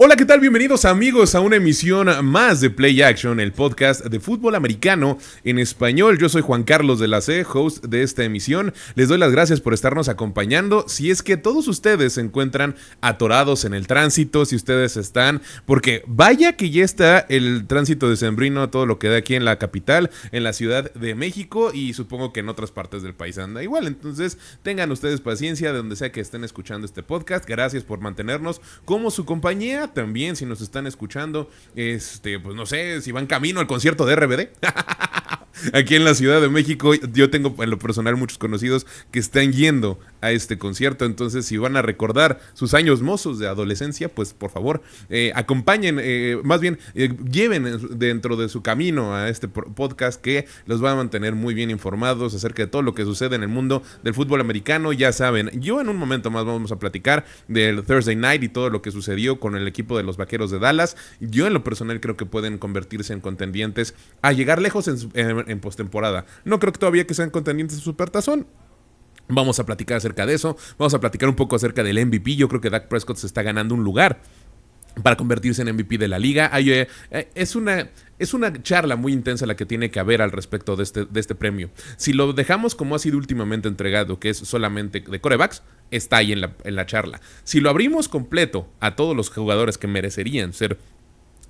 Hola, ¿qué tal? Bienvenidos amigos a una emisión más de Play Action, el podcast de fútbol americano en español. Yo soy Juan Carlos de la C, host de esta emisión. Les doy las gracias por estarnos acompañando. Si es que todos ustedes se encuentran atorados en el tránsito, si ustedes están, porque vaya que ya está el tránsito de Sembrino, todo lo que da aquí en la capital, en la Ciudad de México y supongo que en otras partes del país anda igual. Entonces, tengan ustedes paciencia de donde sea que estén escuchando este podcast. Gracias por mantenernos como su compañía también, si nos están escuchando, este, pues no sé, si van camino al concierto de RBD. Aquí en la Ciudad de México, yo tengo en lo personal muchos conocidos que están yendo a este concierto. Entonces, si van a recordar sus años mozos de adolescencia, pues por favor, eh, acompañen, eh, más bien, eh, lleven dentro de su camino a este podcast que los va a mantener muy bien informados acerca de todo lo que sucede en el mundo del fútbol americano. Ya saben, yo en un momento más vamos a platicar del Thursday Night y todo lo que sucedió con el equipo de los Vaqueros de Dallas. Yo en lo personal creo que pueden convertirse en contendientes a llegar lejos en, postemporada. No creo que todavía que sean contendientes en Supertazón. Vamos a platicar acerca de eso. Vamos a platicar un poco acerca del MVP. Yo creo que Dak Prescott se está ganando un lugar para convertirse en MVP de la liga. Eh, eh, es, una, es una charla muy intensa la que tiene que haber al respecto de este, de este premio. Si lo dejamos como ha sido últimamente entregado, que es solamente de corebacks, está ahí en la, en la charla. Si lo abrimos completo a todos los jugadores que merecerían ser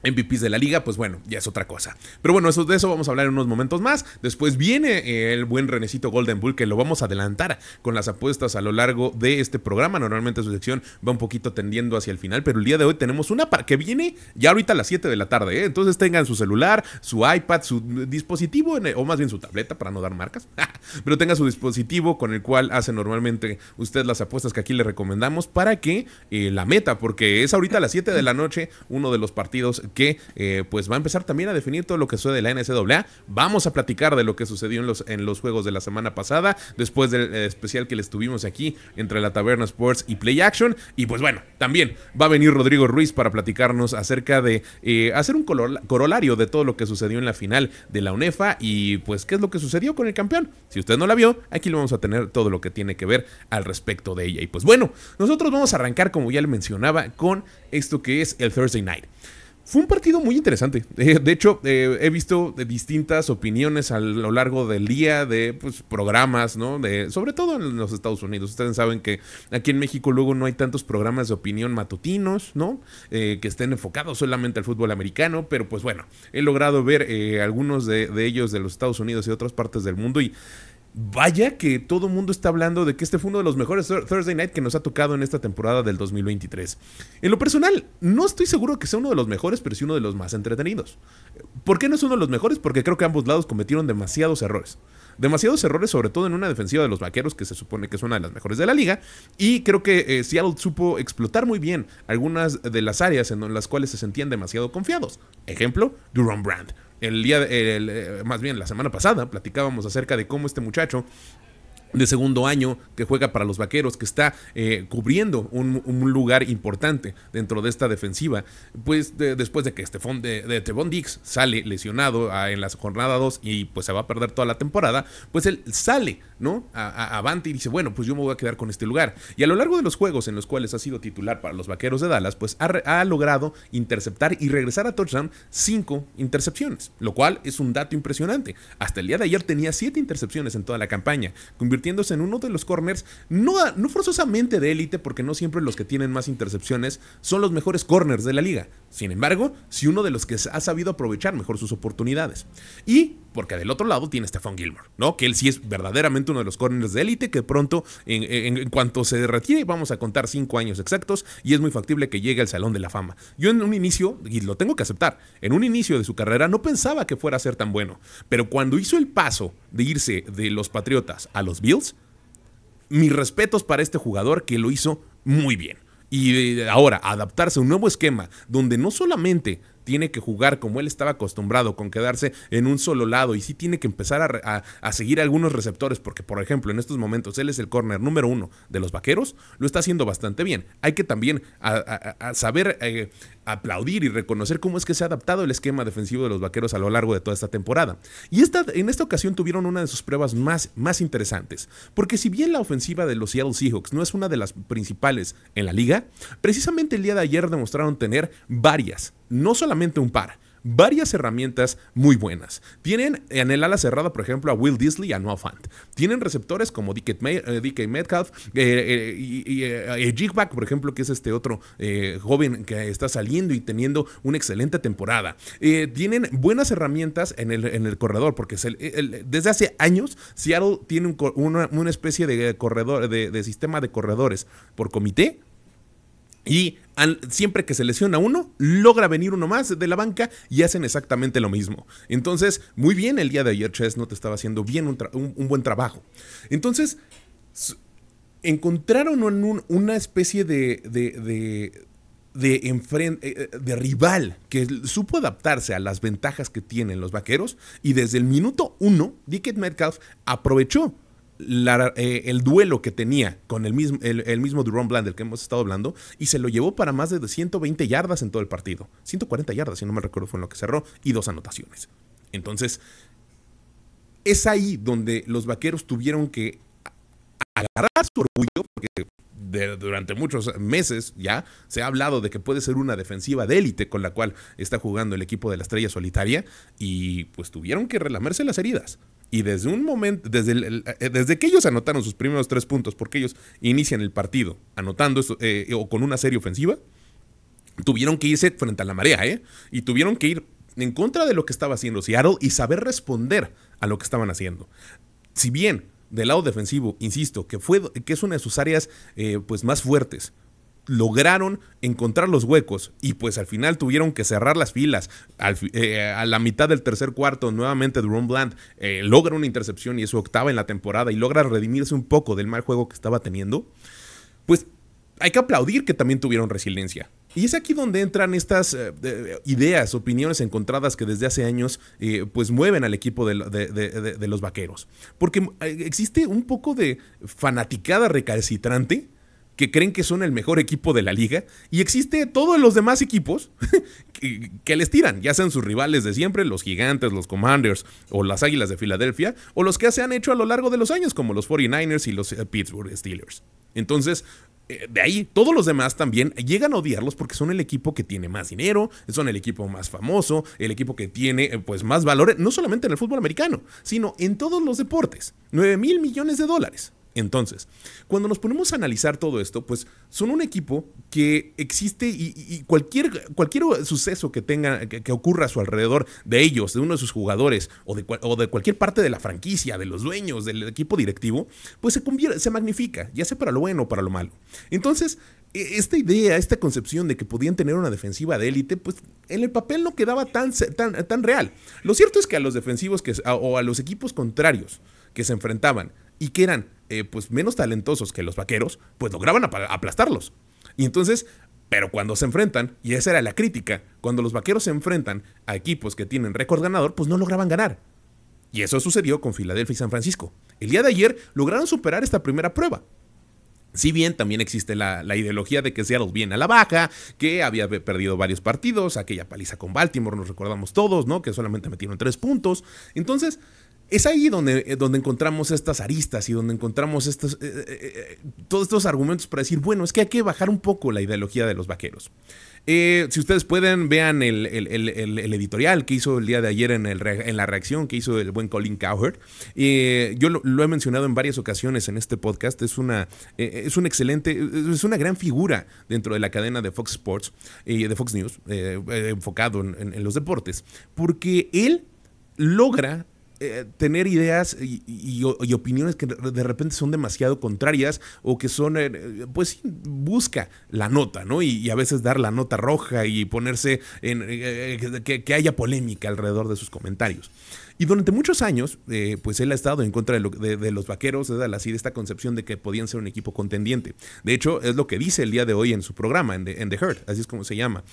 MVPs de la liga, pues bueno, ya es otra cosa. Pero bueno, eso, de eso vamos a hablar en unos momentos más. Después viene eh, el buen Renecito Golden Bull, que lo vamos a adelantar con las apuestas a lo largo de este programa. Normalmente su sección va un poquito tendiendo hacia el final, pero el día de hoy tenemos una que viene ya ahorita a las 7 de la tarde. ¿eh? Entonces tengan su celular, su iPad, su dispositivo, o más bien su tableta, para no dar marcas. pero tenga su dispositivo con el cual hace normalmente usted las apuestas que aquí le recomendamos para que eh, la meta, porque es ahorita a las 7 de la noche uno de los partidos que eh, pues va a empezar también a definir todo lo que sucede de la NCAA. Vamos a platicar de lo que sucedió en los, en los juegos de la semana pasada, después del eh, especial que les tuvimos aquí entre la Taberna Sports y Play Action. Y pues bueno, también va a venir Rodrigo Ruiz para platicarnos acerca de eh, hacer un corolario de todo lo que sucedió en la final de la UNEFA y pues qué es lo que sucedió con el campeón. Si usted no la vio, aquí lo vamos a tener todo lo que tiene que ver al respecto de ella. Y pues bueno, nosotros vamos a arrancar, como ya le mencionaba, con esto que es el Thursday Night. Fue un partido muy interesante. Eh, de hecho, eh, he visto distintas opiniones a lo largo del día de pues, programas, ¿no? De, sobre todo en los Estados Unidos. Ustedes saben que aquí en México luego no hay tantos programas de opinión matutinos, ¿no? Eh, que estén enfocados solamente al fútbol americano. Pero pues bueno, he logrado ver algunos de, ellos de los Estados Unidos y otras partes del mundo y Vaya que todo el mundo está hablando de que este fue uno de los mejores Thursday Night que nos ha tocado en esta temporada del 2023. En lo personal, no estoy seguro que sea uno de los mejores, pero sí uno de los más entretenidos. ¿Por qué no es uno de los mejores? Porque creo que ambos lados cometieron demasiados errores. Demasiados errores, sobre todo en una defensiva de los vaqueros, que se supone que es una de las mejores de la liga. Y creo que eh, Seattle supo explotar muy bien algunas de las áreas en las cuales se sentían demasiado confiados. Ejemplo, Duron Brand el día, eh, más bien la semana pasada, platicábamos acerca de cómo este muchacho de segundo año que juega para los vaqueros, que está eh, cubriendo un, lugar importante dentro de esta defensiva, pues después de que Estefón de, de Dix sale lesionado ah, en la jornada 2 y pues se va a perder toda la temporada, pues él sale, ¿no? A, Avante y dice, bueno, pues yo me voy a quedar con este lugar. Y a lo largo de los juegos en los cuales ha sido titular para los vaqueros de Dallas, pues ha, ha logrado interceptar y regresar a touchdown cinco intercepciones, lo cual es un dato impresionante. Hasta el día de ayer tenía siete intercepciones en toda la campaña, convirtiéndose en uno de los corners, no, no forzosamente de élite, porque no siempre los que tienen más intercepciones son los mejores corners de la liga. Sin embargo, si uno de los que ha sabido aprovechar mejor sus oportunidades. Y porque del otro lado tiene Stephon Gilmore, ¿no? Que él sí es verdaderamente uno de los corners de élite que pronto, en, cuanto se retire, vamos a contar cinco años exactos y es muy factible que llegue al Salón de la Fama. Yo en un inicio, y lo tengo que aceptar, en un inicio de su carrera no pensaba que fuera a ser tan bueno, pero cuando hizo el paso de irse de los Patriotas a los Bills, mis respetos para este jugador que lo hizo muy bien. Y ahora, adaptarse a un nuevo esquema donde no solamente tiene que jugar como él estaba acostumbrado, con quedarse en un solo lado y sí tiene que empezar a, seguir algunos receptores, porque por ejemplo en estos momentos él es el corner número uno de los vaqueros, lo está haciendo bastante bien. Hay que también saber eh, aplaudir y reconocer cómo es que se ha adaptado el esquema defensivo de los vaqueros a lo largo de toda esta temporada. Y esta, en esta ocasión tuvieron una de sus pruebas más, más interesantes, porque si bien la ofensiva de los Seattle Seahawks no es una de las principales en la liga, precisamente el día de ayer demostraron tener varias, no solamente un par varias herramientas muy buenas. Tienen en el ala cerrada, por ejemplo, a Will Disley y a Noah Fant. Tienen receptores como DK, eh, Metcalf eh, eh, y, Jigback, por ejemplo, que es este otro joven que está saliendo y teniendo una excelente temporada. tienen buenas herramientas en el, en el corredor, porque desde hace años Seattle tiene una, especie de corredor, de sistema de corredores por comité y siempre que se lesiona uno, logra venir uno más de la banca y hacen exactamente lo mismo. Entonces, muy bien, el día de ayer te estaba haciendo bien un, buen trabajo. Entonces, encontraron una especie de, de, de, eh, eh, de, rival que supo adaptarse a las ventajas que tienen los vaqueros y desde el minuto uno, Dickett Metcalf aprovechó eh, el duelo que tenía con el mismo, el, mismo Duron Bland del que hemos estado hablando y se lo llevó para más de 120 yardas en todo el partido. 140 yardas, si no me recuerdo, fue en lo que cerró, y dos anotaciones. Entonces, es ahí donde los vaqueros tuvieron que agarrar su orgullo, porque durante muchos meses ya se ha hablado de que puede ser una defensiva de élite con la cual está jugando el equipo de la estrella solitaria y pues tuvieron que relamerse las heridas. Y desde un momento, desde, eh, desde que ellos anotaron sus primeros tres puntos, porque ellos inician el partido anotando eh, o con una serie ofensiva, tuvieron que irse frente a la marea, ¿eh? Y tuvieron que ir en contra de lo que estaba haciendo Seattle y saber responder a lo que estaban haciendo. Si bien del lado defensivo, insisto, que, fue, que es una de sus áreas eh, pues más fuertes, lograron encontrar los huecos y pues al final tuvieron que cerrar las filas. Eh, a la mitad del tercer cuarto, nuevamente Duron Bland eh, logra una intercepción y es su octava en la temporada y logra redimirse un poco del mal juego que estaba teniendo. Pues hay que aplaudir que también tuvieron resiliencia. Y es aquí donde entran estas eh, ideas, opiniones encontradas que desde hace años pues mueven al equipo de, de, los vaqueros. Porque existe un poco de fanaticada recalcitrante que creen que son el mejor equipo de la liga y existe todos los demás equipos que, les tiran, ya sean sus rivales de siempre, los gigantes, los commanders o las águilas de Filadelfia, o los que se han hecho a lo largo de los años, como los 49ers y los eh, Pittsburgh Steelers. Entonces, eh, de ahí, todos los demás también llegan a odiarlos porque son el equipo que tiene más dinero, son el equipo más famoso, el equipo que tiene eh, pues más valores, no solamente en el fútbol americano, sino en todos los deportes. 9 mil millones de dólares. Entonces, cuando nos ponemos a analizar todo esto, pues son un equipo que existe y, cualquier, cualquier suceso que tenga, que, ocurra a su alrededor de ellos, de uno de sus jugadores o de, o de, cualquier parte de la franquicia, de los dueños, del equipo directivo, pues se, convierte, se magnifica, ya sea para lo bueno o para lo malo. Entonces, e, esta idea, esta concepción de que podían tener una defensiva de élite, pues en el papel no quedaba tan, tan, tan real. Lo cierto es que a los defensivos que, o a los equipos contrarios que se enfrentaban y que eran eh, pues menos talentosos que los vaqueros, pues lograban aplastarlos. Y entonces, pero cuando se enfrentan, y esa era la crítica, cuando los vaqueros se enfrentan a equipos que tienen récord ganador, pues no lograban ganar. Y eso sucedió con Filadelfia y San Francisco. El día de ayer lograron superar esta primera prueba. Si bien también existe la, la, ideología de que Seattle viene a la baja, que había perdido varios partidos, aquella paliza con Baltimore, nos recordamos todos, ¿no? Que solamente metieron tres puntos. Entonces, es ahí donde, eh, donde encontramos estas aristas y donde encontramos estos, eh, eh, todos estos argumentos para decir, bueno, es que hay que bajar un poco la ideología de los vaqueros. si ustedes pueden, vean el, editorial que hizo el día de ayer en, en, la reacción que hizo el buen Colin Cowherd. yo lo, he mencionado en varias ocasiones en este podcast. Es una, es un excelente, es una gran figura dentro de la cadena de Fox Sports y de Fox News, enfocado en los deportes, porque él logra eh, tener ideas y, opiniones que de repente son demasiado contrarias o que son, eh, pues busca la nota, ¿no? Y, a veces dar la nota roja y ponerse en eh, que, haya polémica alrededor de sus comentarios. Y durante muchos años, pues él ha estado en contra de, los vaqueros, de, así de esta concepción de que podían ser un equipo contendiente. De hecho, es lo que dice el día de hoy en su programa, en The, en así es como se llama.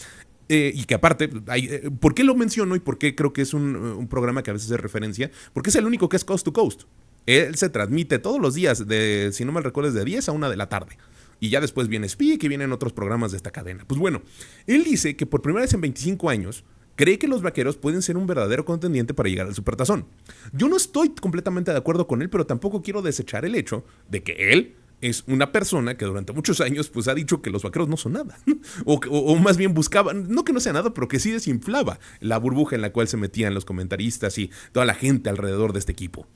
Eh, y que aparte, eh, ¿por qué lo menciono y por qué creo que es un, programa que a veces es referencia? Porque es el único que es coast to coast. Él se transmite todos los días, de, si no mal recuerdo, de 10 a 1 de la tarde. y ya después viene Speak y vienen otros programas de esta cadena. Pues bueno, él dice que por primera vez en 25 años cree que los vaqueros pueden ser un verdadero contendiente para llegar al supertazón. Yo no estoy completamente de acuerdo con él, pero tampoco quiero desechar el hecho de que él es una persona que durante muchos años pues ha dicho que los vaqueros no son nada. o, más bien buscaban, no que no sea nada, pero que sí desinflaba la burbuja en la cual se metían los comentaristas y toda la gente alrededor de este equipo.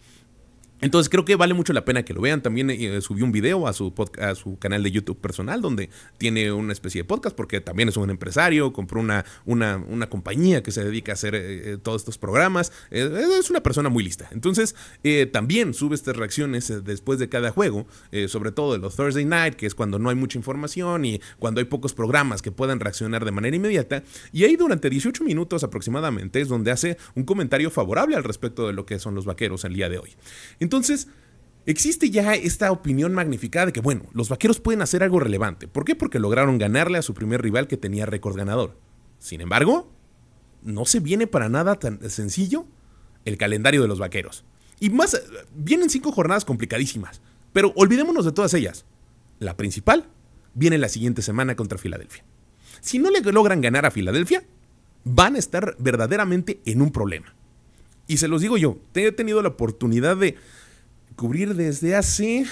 Entonces creo que vale mucho la pena que lo vean. También eh, subió un video a su, a su canal de YouTube personal donde tiene una especie de podcast porque también es un empresario, compró una, compañía que se dedica a hacer eh, eh, todos estos programas. es una persona muy lista. Entonces también sube estas reacciones después de cada juego, sobre todo de los Thursday Night, que es cuando no hay mucha información y cuando hay pocos programas que puedan reaccionar de manera inmediata. Y ahí durante 18 minutos aproximadamente es donde hace un comentario favorable al respecto de lo que son los vaqueros el día de hoy. Existe ya esta opinión magnificada de que, bueno, los vaqueros pueden hacer algo relevante. ¿Por qué? Porque lograron ganarle a su primer rival que tenía récord ganador. Sin embargo, no se viene para nada tan sencillo el calendario de los vaqueros. Y más, vienen cinco jornadas complicadísimas. Pero olvidémonos de todas ellas. La principal viene la siguiente semana contra Filadelfia. Si no le logran ganar a Filadelfia, van a estar verdaderamente en un problema. Y se los digo yo, he tenido la oportunidad de cubrir desde hace,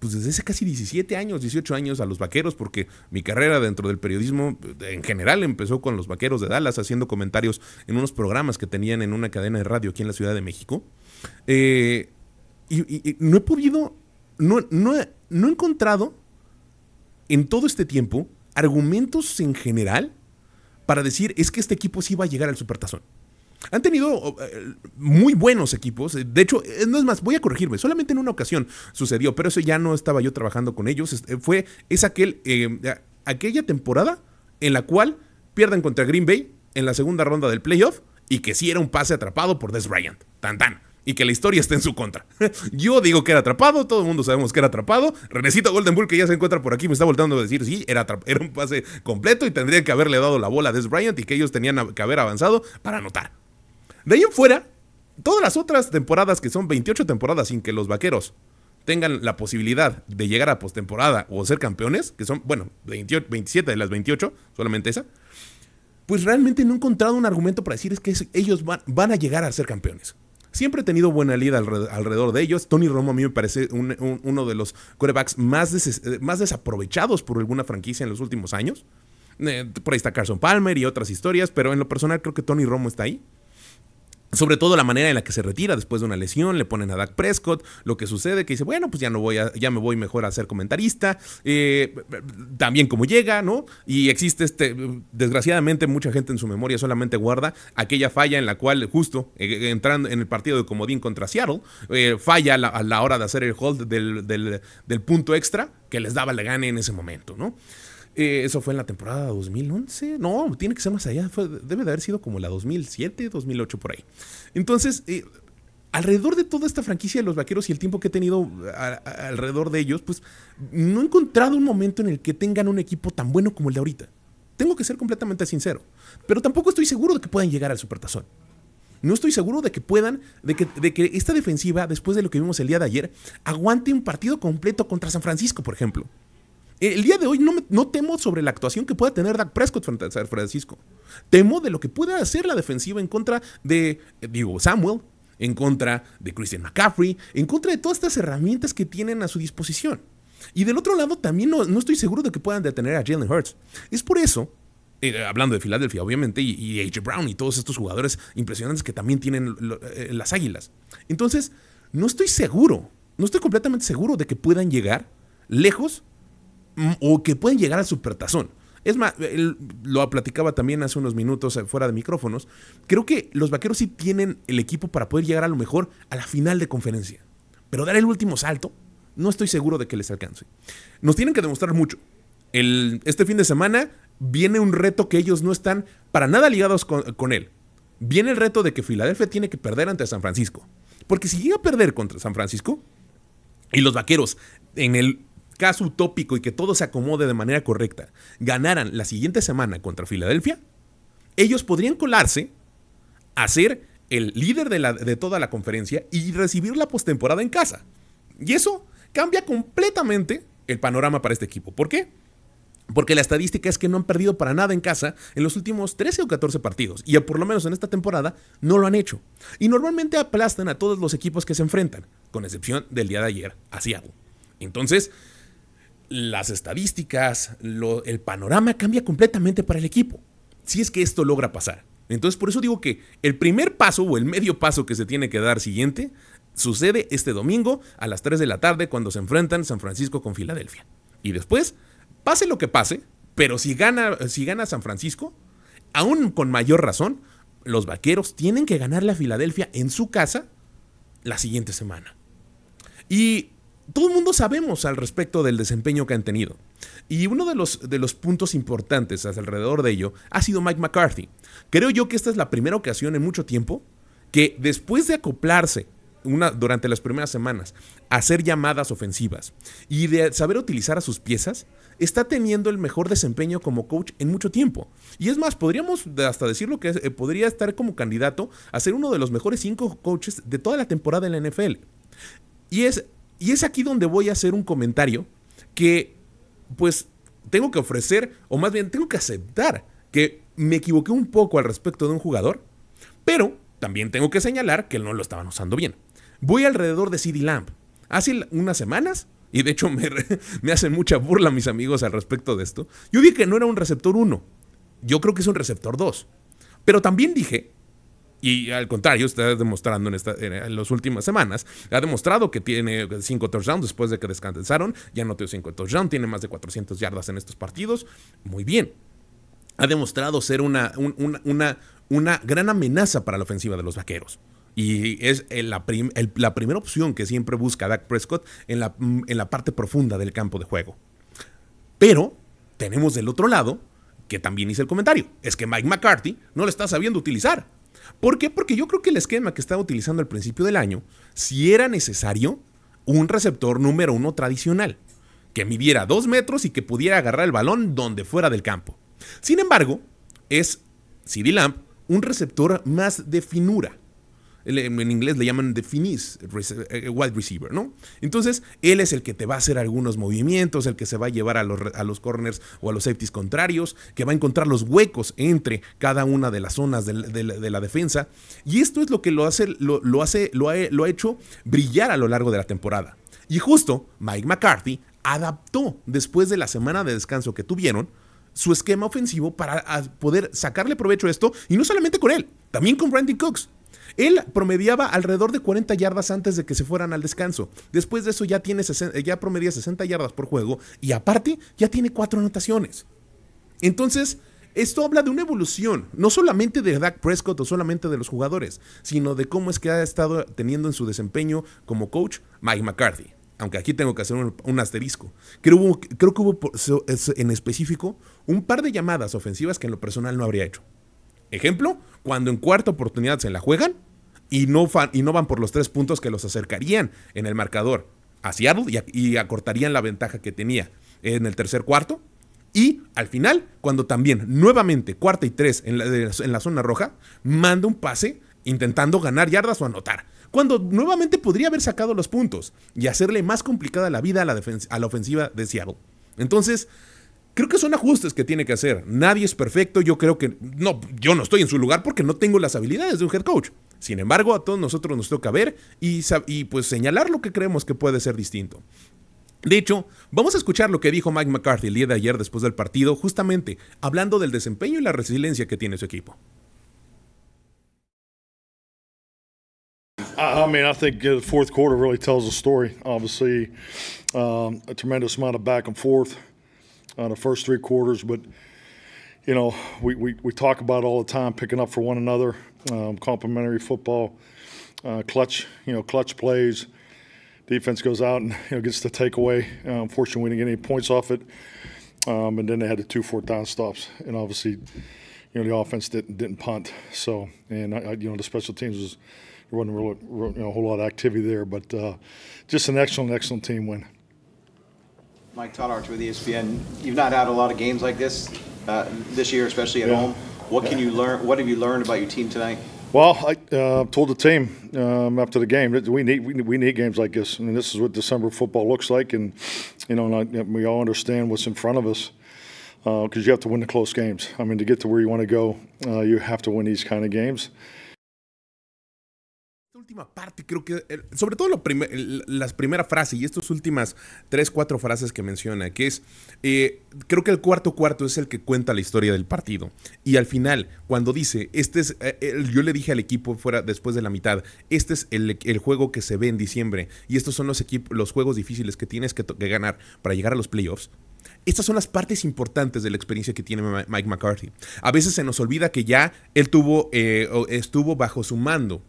pues desde hace casi 17 años, 18 años a los vaqueros, porque mi carrera dentro del periodismo en general empezó con los vaqueros de Dallas, haciendo comentarios en unos programas que tenían en una cadena de radio aquí en la Ciudad de México. Eh, y, no he podido, no, no, no he encontrado en todo este tiempo argumentos en general para decir es que este equipo sí va a llegar al supertazón. Han tenido eh, muy buenos equipos. De hecho, eh, no es más, voy a corregirme. Solamente en una ocasión sucedió, pero eso ya no estaba yo trabajando con ellos. Eh, fue, es aquel, aquella temporada en la cual pierden contra Green Bay en la segunda ronda del playoff y que sí era un pase atrapado por Des Bryant. Tan tan. Y que la historia está en su contra. Yo digo que era atrapado, todo el mundo sabemos que era atrapado. Renecito Golden Bull, que ya se encuentra por aquí, me está voltando a decir, sí, era, era un pase completo y tendría que haberle dado la bola a Des Bryant y que ellos tenían que haber avanzado para anotar. De ahí en fuera, todas las otras temporadas, que son 28 temporadas sin que los vaqueros tengan la posibilidad de llegar a postemporada o ser campeones, que son, bueno, 27 de las 28, solamente esa, pues realmente no he encontrado un argumento para decir es que ellos van, a llegar a ser campeones. Siempre he tenido buena liga alrededor, de ellos. Tony Romo a mí me parece uno de los quarterbacks más, más desaprovechados por alguna franquicia en los últimos años. Eh, por ahí está Carson Palmer y otras historias, pero en lo personal creo que Tony Romo está ahí. Sobre todo la manera en la que se retira después de una lesión, le ponen a Dak Prescott, lo que sucede que dice, bueno, pues ya no voy a, ya me voy mejor a ser comentarista, eh, también como llega, ¿no? Y existe este, desgraciadamente mucha gente en su memoria solamente guarda aquella falla en la cual justo eh, entrando en el partido de comodín contra Seattle, eh, falla a la hora de hacer el hold del, del punto extra que les daba la gana en ese momento, ¿no? Eh, eso fue en la temporada 2011. No, tiene que ser más allá. debe de haber sido como la 2007, 2008 por ahí. Entonces, eh, alrededor de toda esta franquicia de los vaqueros y el tiempo que he tenido alrededor de ellos, pues no he encontrado un momento en el que tengan un equipo tan bueno como el de ahorita. Tengo que ser completamente sincero. Pero tampoco estoy seguro de que puedan llegar al Supertazón. No estoy seguro de que puedan, de que, de que esta defensiva, después de lo que vimos el día de ayer, aguante un partido completo contra San Francisco, por ejemplo. El día de hoy no, temo sobre la actuación que pueda tener Dak Prescott frente a San Francisco. Temo de lo que pueda hacer la defensiva en contra de, eh, digo, Samuel, en contra de Christian McCaffrey, en contra de todas estas herramientas que tienen a su disposición. Y del otro lado, también no, estoy seguro de que puedan detener a Jalen Hurts. Es por eso, eh, hablando de Filadelfia, obviamente, y, AJ Brown y todos estos jugadores impresionantes que también tienen eh, las águilas. Entonces, no estoy seguro, no estoy completamente seguro de que puedan llegar lejos o que pueden llegar al supertazón. Es más, lo platicaba también hace unos minutos eh, fuera de micrófonos. Creo que los vaqueros sí tienen el equipo para poder llegar a lo mejor a la final de conferencia. Pero dar el último salto, no estoy seguro de que les alcance. Nos tienen que demostrar mucho. El, este fin de semana viene un reto que ellos no están para nada ligados con, con él. Viene el reto de que Filadelfia tiene que perder ante San Francisco. Porque si llega a perder contra San Francisco y los vaqueros en el caso utópico y que todo se acomode de manera correcta, ganaran la siguiente semana contra Filadelfia, ellos podrían colarse a ser el líder de, la, de toda la conferencia y recibir la postemporada en casa. Y eso cambia completamente el panorama para este equipo. ¿Por qué? Porque la estadística es que no han perdido para nada en casa en los últimos 13 o 14 partidos. Y por lo menos en esta temporada no lo han hecho. Y normalmente aplastan a todos los equipos que se enfrentan, con excepción del día de ayer a Seattle. Entonces, las estadísticas, el panorama cambia completamente para el equipo. Si es que esto logra pasar. Entonces, por eso digo que el primer paso o el medio paso que se tiene que dar siguiente sucede este domingo a las 3 de la tarde cuando se enfrentan San Francisco con Filadelfia. Y después Pase lo que pase, pero si gana, si gana San Francisco, aún con mayor razón, los vaqueros tienen que ganarle a Filadelfia en su casa la siguiente semana. Y todo el mundo sabemos al respecto del desempeño que han tenido. Y uno de los, de los puntos importantes alrededor de ello ha sido Mike McCarthy. Creo yo que esta es la primera ocasión en mucho tiempo que después de acoplarse durante las primeras semanas a hacer llamadas ofensivas y de saber utilizar a sus piezas, está teniendo el mejor desempeño como coach en mucho tiempo. Y es más, podríamos hasta decirlo que eh, podría estar como candidato a ser uno de los mejores cinco coaches de toda la temporada en la NFL. Y es, y es aquí donde voy a hacer un comentario que, pues, tengo que ofrecer, o más bien tengo que aceptar que me equivoqué un poco al respecto de un jugador, pero también tengo que señalar que no lo estaban usando bien. Voy alrededor de CD Lamp. Hace unas semanas y de hecho me, me hacen mucha burla mis amigos al respecto de esto, yo dije que no era un receptor 1, yo creo que es un receptor 2. Pero también dije, y al contrario, está demostrando en, esta, en las últimas semanas, ha demostrado que tiene 5 touchdowns después de que descansaron, ya no tiene 5 touchdowns, tiene más de 400 yardas en estos partidos, muy bien. Ha demostrado ser una, una, una gran amenaza para la ofensiva de los vaqueros. Y es la, primera opción que siempre busca Dak Prescott en la, en la parte profunda del campo de juego. Pero tenemos del otro lado, que también hice el comentario, es que Mike McCarthy no lo está sabiendo utilizar. ¿Por qué? Porque yo creo que el esquema que estaba utilizando al principio del año, si era necesario un receptor número uno tradicional, que midiera dos metros y que pudiera agarrar el balón donde fuera del campo. Sin embargo, es CD Lamp un receptor más de finura en inglés le llaman the finis, eh, wide receiver, ¿no? Entonces, él es el que te va a hacer algunos movimientos, el que se va a llevar a los, a los corners o a los safeties contrarios, que va a encontrar los huecos entre cada una de las zonas de, la defensa. Y esto es lo que lo hace, lo, hace, lo ha, lo ha hecho brillar a lo largo de la temporada. Y justo Mike McCarthy adaptó después de la semana de descanso que tuvieron su esquema ofensivo para poder sacarle provecho a esto, y no solamente con él, también con Brandon Cooks. Él promediaba alrededor de 40 yardas antes de que se fueran al descanso. Después de eso ya, tiene ya promedia 60 yardas por juego y aparte ya tiene cuatro anotaciones. Entonces, esto habla de una evolución, no solamente de Dak Prescott o solamente de los jugadores, sino de cómo es que ha estado teniendo en su desempeño como coach Mike McCarthy. Aunque aquí tengo que hacer un, asterisco. Creo, creo que hubo en específico un par de llamadas ofensivas que en lo personal no habría hecho. Ejemplo, cuando en cuarta oportunidad se la juegan y no, y no van por los tres puntos que los acercarían en el marcador a Seattle y, acortarían la ventaja que tenía en el tercer cuarto. Y al final, cuando también nuevamente cuarta y tres en la, zona roja, manda un pase intentando ganar yardas o anotar. Cuando nuevamente podría haber sacado los puntos y hacerle más complicada la vida a la, a la ofensiva de Seattle. Entonces, Creo que son ajustes que tiene que hacer. Nadie es perfecto. Yo creo que no, yo no estoy en su lugar porque no tengo las habilidades de un head coach. Sin embargo, a todos nosotros nos toca ver y, y pues señalar lo que creemos que puede ser distinto. De hecho, vamos a escuchar lo que dijo Mike McCarthy el día de ayer después del partido, justamente hablando del desempeño y la resiliencia que tiene su equipo. I mean, I think the fourth quarter really tells the story. Obviously, um, a tremendous amount of back and forth. Uh, the first three quarters. But you know, we, we, we talk about all the time picking up for one another, um, football, uh, clutch you know clutch plays. Defense goes out and you know gets the takeaway. Uh, unfortunately, we didn't get any points off it. Um, and then they had the two fourth down stops, and obviously, you know the offense didn't didn't punt. So, and I, you know the special teams was there wasn't really, you know, a whole lot of activity there, but uh, just an excellent, excellent team win. Mike Todd with ESPN. You've not had a lot of games like this uh, this year, especially at yeah. home. What can you learn? What have you learned about your team tonight? Well, I uh, told the team um, after the game that we need we, we, need games like this. I mean, this is what December football looks like, and you know, and I, we all understand what's in front of us because uh, you have to win the close games. I mean, to get to where you want to go, uh, you have to win these kind of games. Última parte, creo que, eh, sobre todo lo las primeras frases y estas últimas tres, cuatro frases que menciona, que es, eh, creo que el cuarto cuarto es el que cuenta la historia del partido. Y al final, cuando dice, este es, eh, yo le dije al equipo fuera después de la mitad, este es el, juego que se ve en diciembre y estos son los, los juegos difíciles que tienes que, ganar para llegar a los playoffs. Estas son las partes importantes de la experiencia que tiene Mike McCarthy. A veces se nos olvida que ya él tuvo, estuvo bajo su mando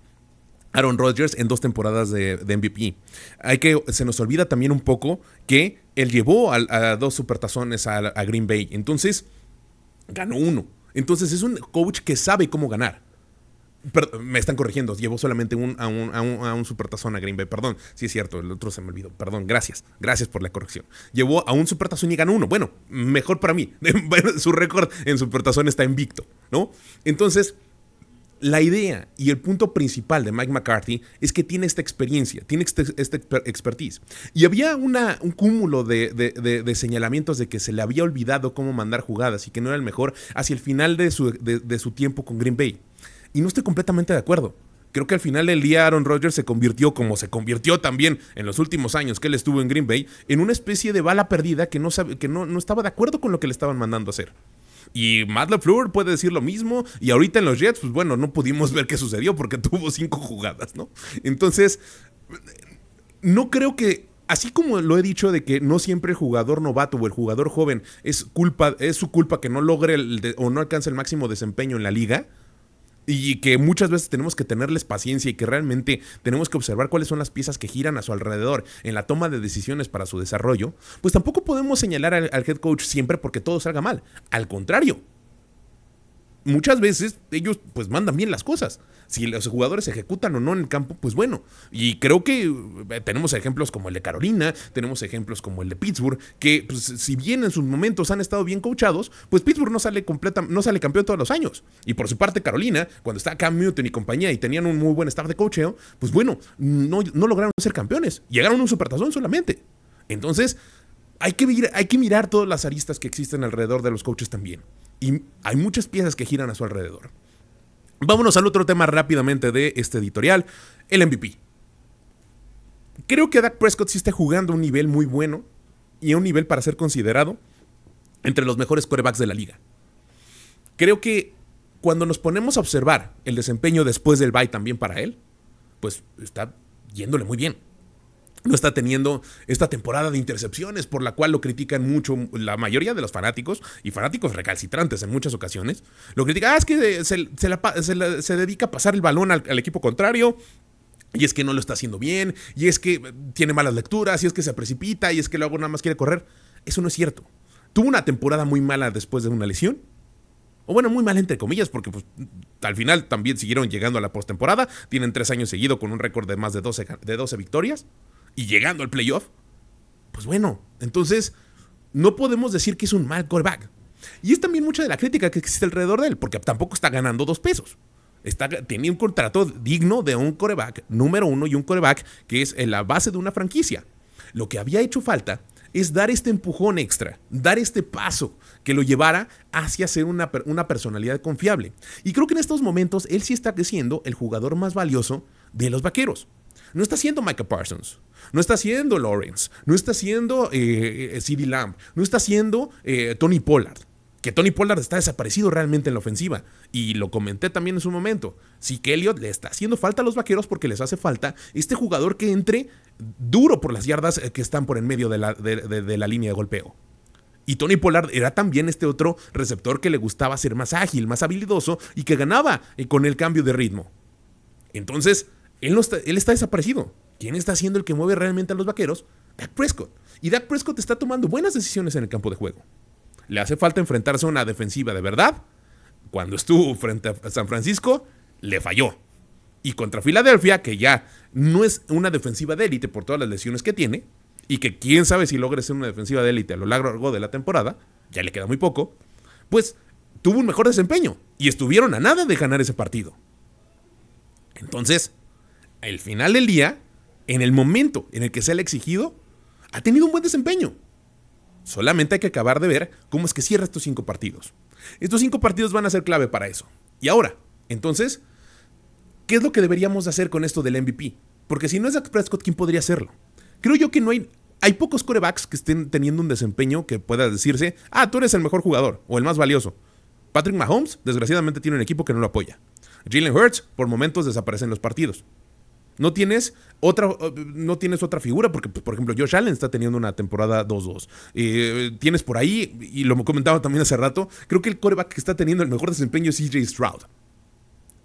Aaron Rodgers en dos temporadas de, MVP. Hay que, se nos olvida también un poco que él llevó a, dos supertazones a, a, Green Bay. Entonces, ganó uno. Entonces es un coach que sabe cómo ganar. me están corrigiendo, llevó solamente a, un, a, un, supertazón a Green Bay. Perdón, sí es cierto, el otro se me olvidó. Perdón, gracias. Gracias por la corrección. Llevó a un supertazón y ganó uno. Bueno, mejor para mí. Su récord en supertazón está invicto, ¿no? Entonces la idea y el punto principal de Mike McCarthy es que tiene esta experiencia, tiene esta este expertise. Y había un cúmulo de, señalamientos de que se le había olvidado cómo mandar jugadas y que no era el mejor hacia el final de su, tiempo con Green Bay. Y no estoy completamente de acuerdo. Creo que al final del día Aaron Rodgers se convirtió, como se convirtió también en los últimos años que él estuvo en Green Bay, en una especie de bala perdida que no, sabe, que no, estaba de acuerdo con lo que le estaban mandando hacer. Y Matt LaFleur puede decir lo mismo. Y ahorita en los Jets, pues bueno, no pudimos ver qué sucedió porque tuvo cinco jugadas, ¿no? Entonces, no creo que así como lo he dicho de que no siempre el jugador novato o el jugador joven es culpa, es su culpa que no logre o no alcance el máximo desempeño en la liga, y que muchas veces tenemos que tenerles paciencia y que realmente tenemos que observar cuáles son las piezas que giran a su alrededor en la toma de decisiones para su desarrollo, pues tampoco podemos señalar al, head coach siempre porque todo salga mal. Al contrario, muchas veces ellos pues mandan bien las cosas. Si los jugadores ejecutan o no en el campo, pues bueno. Y creo que eh, tenemos ejemplos como el de Carolina, tenemos ejemplos como el de Pittsburgh, que pues, si bien en sus momentos han estado bien coachados, pues Pittsburgh no sale completa, no sale campeón todos los años. Y por su parte Carolina, cuando está Cam Newton y compañía y tenían un muy buen staff de coacheo, pues bueno, no, no lograron ser campeones. Llegaron a un supertazón solamente. Entonces, hay que, hay que mirar todas las aristas que existen alrededor de los coaches también. Y hay muchas piezas que giran a su alrededor. Vámonos al otro tema rápidamente de este editorial, el MVP. Creo que Dak Prescott sí está jugando a un nivel muy bueno y a un nivel para ser considerado entre los mejores quarterbacks de la liga. Creo que cuando nos ponemos a observar el desempeño después del bye también para él, pues está yéndole muy bien no está teniendo esta temporada de intercepciones por la cual lo critican mucho la mayoría de los fanáticos y fanáticos recalcitrantes en muchas ocasiones. Lo critican, ah, es que se, dedica a pasar el balón al, equipo contrario. Y es que no lo está haciendo bien, y es que tiene malas lecturas, y es que se precipita, y es que luego nada más quiere correr. Eso no es cierto. Tuvo una temporada muy mala después de una lesión, o bueno, muy mal entre comillas, porque pues, al final también siguieron llegando a la postemporada. Tienen tres años seguidos con un récord de más de 12, de 12 victorias y llegando al playoff, pues bueno, entonces no podemos decir que es un mal coreback. Y es también mucha de la crítica que existe alrededor de él, porque tampoco está ganando dos pesos. Está, tiene un contrato digno de un coreback número uno y un coreback que es la base de una franquicia. Lo que había hecho falta es dar este empujón extra, dar este paso que lo llevara hacia ser una, una personalidad confiable. Y creo que en estos momentos él sí está siendo el jugador más valioso de los vaqueros. No está siendo Micah Parsons, no está siendo Lawrence, no está siendo eh, eh CD Lamb, no está siendo eh, Tony Pollard. Que Tony Pollard está desaparecido realmente en la ofensiva. Y lo comenté también en su momento. Sí que le está haciendo falta a los vaqueros porque les hace falta este jugador que entre duro por las yardas eh, que están por en medio de la línea de golpeo. Y Tony Pollard era también este otro receptor que le gustaba ser más ágil, más habilidoso y que ganaba con el cambio de ritmo. Entonces, él, está, está desaparecido. ¿Quién está siendo el que mueve realmente a los vaqueros? Dak Prescott. Y Dak Prescott está tomando buenas decisiones en el campo de juego. Le hace falta enfrentarse a una defensiva de verdad. Cuando estuvo frente a San Francisco, le falló. Y contra Filadelfia, que ya no es una defensiva de élite por todas las lesiones que tiene, y que quién sabe si logra ser una defensiva de élite a lo largo de la temporada, ya le queda muy poco, pues tuvo un mejor desempeño y estuvieron a nada de ganar ese partido. Entonces, al final del día, en el momento en el que se le ha exigido, ha tenido un buen desempeño. Solamente hay que acabar de ver cómo es que cierra estos cinco partidos. Estos cinco partidos van a ser clave para eso. Y ahora, entonces, ¿qué es lo que deberíamos hacer con esto del MVP? Porque si no es Dak Prescott, ¿quién podría hacerlo? Creo yo que no hay. Hay pocos corebacks que estén teniendo un desempeño que pueda decirse, ah, tú eres el mejor jugador o el más valioso. Patrick Mahomes, desgraciadamente, tiene un equipo que no lo apoya. Jalen Hurts, por momentos, desaparece en los partidos. No tienes otra, no tienes otra figura, porque, por ejemplo, Josh Allen está teniendo una temporada 2-2. Eh, tienes por ahí, y lo comentaba también hace rato, creo que el coreback que está teniendo el mejor desempeño es CJ Stroud.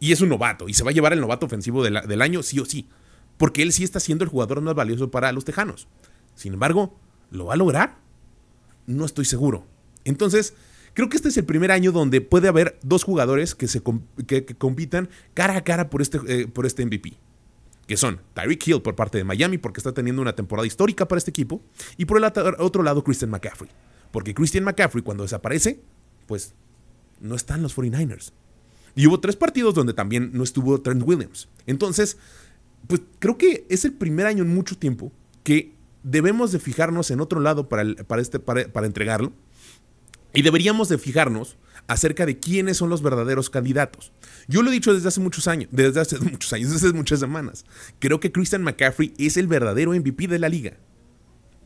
Y es un novato, y se va a llevar el novato ofensivo del año sí o sí. Porque él sí está siendo el jugador más valioso para los Tejanos. Sin embargo, ¿lo va a lograr? No estoy seguro. Entonces, creo que este es el primer año donde puede haber dos jugadores que, se que, compitan cara a cara por este, eh, por este MVP que son Tyreek Hill por parte de Miami porque está teniendo una temporada histórica para este equipo, y por el otro lado Christian McCaffrey, porque Christian McCaffrey cuando desaparece, pues no están los 49ers. Y hubo tres partidos donde también no estuvo Trent Williams. Entonces, pues creo que es el primer año en mucho tiempo que debemos de fijarnos en otro lado para, para, este, para, para entregarlo. Y deberíamos de fijarnos acerca de quiénes son los verdaderos candidatos. Yo lo he dicho desde hace muchos años, desde hace muchos años, desde hace muchas semanas. Creo que Christian McCaffrey es el verdadero MVP de la liga.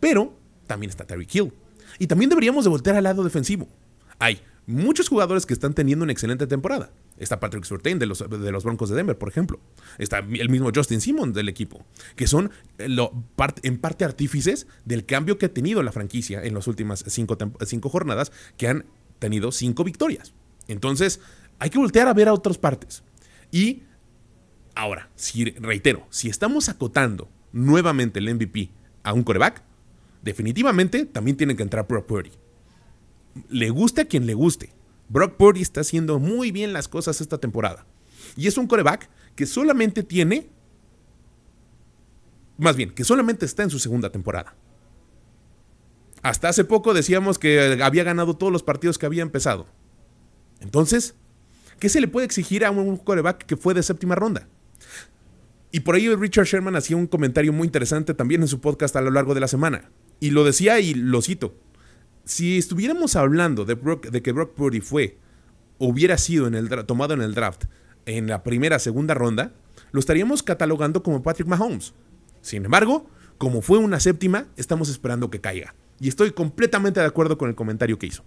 Pero también está Terry Hill. Y también deberíamos de voltear al lado defensivo. Hay muchos jugadores que están teniendo una excelente temporada. Está Patrick Surtain de los, Broncos de Denver, por ejemplo. Está el mismo Justin Simmons del equipo, que son en parte artífices del cambio que ha tenido la franquicia en las últimas cinco, cinco jornadas, que han tenido cinco victorias. Entonces, hay que voltear a ver a otras partes. Y ahora, si, reitero, si estamos acotando nuevamente el MVP a un coreback, definitivamente también tiene que entrar Brock Purdy. Le guste a quien le guste. Brock Purdy está haciendo muy bien las cosas esta temporada. Y es un coreback que solamente tiene. Más bien, que solamente está en su segunda temporada. Hasta hace poco decíamos que había ganado todos los partidos que había empezado. Entonces, ¿qué se le puede exigir a un coreback que fue de séptima ronda? Y por ahí Richard Sherman hacía un comentario muy interesante también en su podcast a lo largo de la semana. Y lo decía y lo cito. Si estuviéramos hablando de, de que Brock Purdy fue, hubiera sido tomado en el draft en la primera, segunda ronda, lo estaríamos catalogando como Patrick Mahomes. Sin embargo, como fue una séptima, estamos esperando que caiga. Y estoy completamente de acuerdo con el comentario que hizo.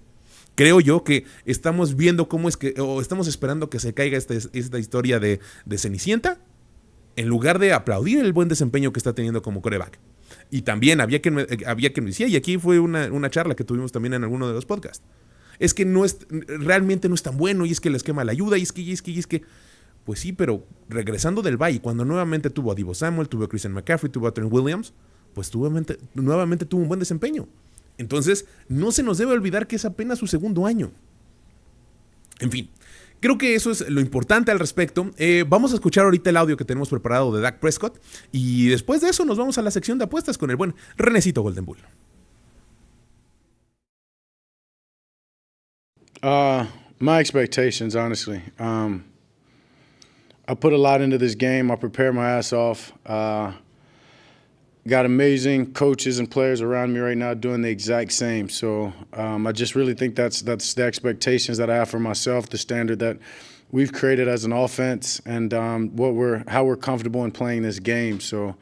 Creo yo que estamos viendo cómo es que, o estamos esperando que se caiga esta, esta historia de, Cenicienta, en lugar de aplaudir el buen desempeño que está teniendo como coreback. Y también había quien, eh, había quien decía, y aquí fue una, una, charla que tuvimos también en alguno de los podcasts, es que no es, realmente no es tan bueno, y es que el esquema la ayuda, y es que, y es que, y es que... Pues sí, pero regresando del Valle, cuando nuevamente tuvo a Divo Samuel, tuvo a Christian McCaffrey, tuvo a Trent Williams, pues nuevamente, nuevamente tuvo un buen desempeño. Entonces, no se nos debe olvidar que es apenas su segundo año. En fin, creo que eso es lo importante al respecto. Eh, vamos a escuchar ahorita el audio que tenemos preparado de Dak Prescott y después de eso nos vamos a la sección de apuestas con el buen Renecito Golden Bull. Uh, my expectations, honestly. Um, I put a lot into this game. I prepare my ass off. Uh, got amazing coaches and players around me right now doing the exact same. So um, I just really think that's that's the expectations that I have for myself, the standard that we've created as an offense, and um, what we're how we're comfortable in playing this game. So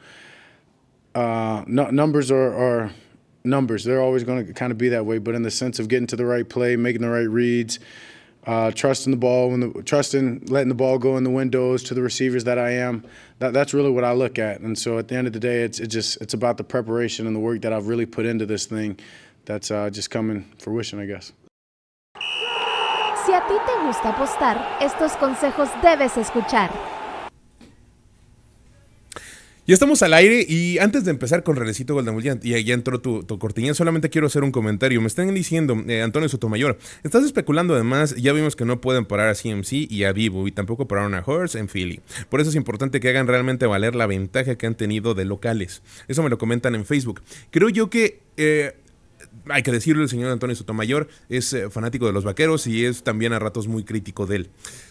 uh, numbers are, are numbers. They're always going to kind of be that way, but in the sense of getting to the right play, making the right reads. Uh, trusting the ball when the trusting letting the ball go in the windows to the receivers that I am. That, that's really what I look at. And so at the end of the day, it's it just it's about the preparation and the work that I've really put into this thing. That's uh, just coming fruition, I guess. Si a ti te gusta apostar, estos consejos debes escuchar. Ya estamos al aire y antes de empezar con Renecito Golden y ya entró tu, tu, cortinilla, solamente quiero hacer un comentario. Me están diciendo, eh, Antonio Sotomayor, estás especulando además, ya vimos que no pueden parar a CMC y a Vivo y tampoco pararon a Horse en Philly. Por eso es importante que hagan realmente valer la ventaja que han tenido de locales. Eso me lo comentan en Facebook. Creo yo que... Eh, hay que decirlo, el señor Antonio Sotomayor es eh, fanático de los vaqueros y es también a ratos muy crítico de él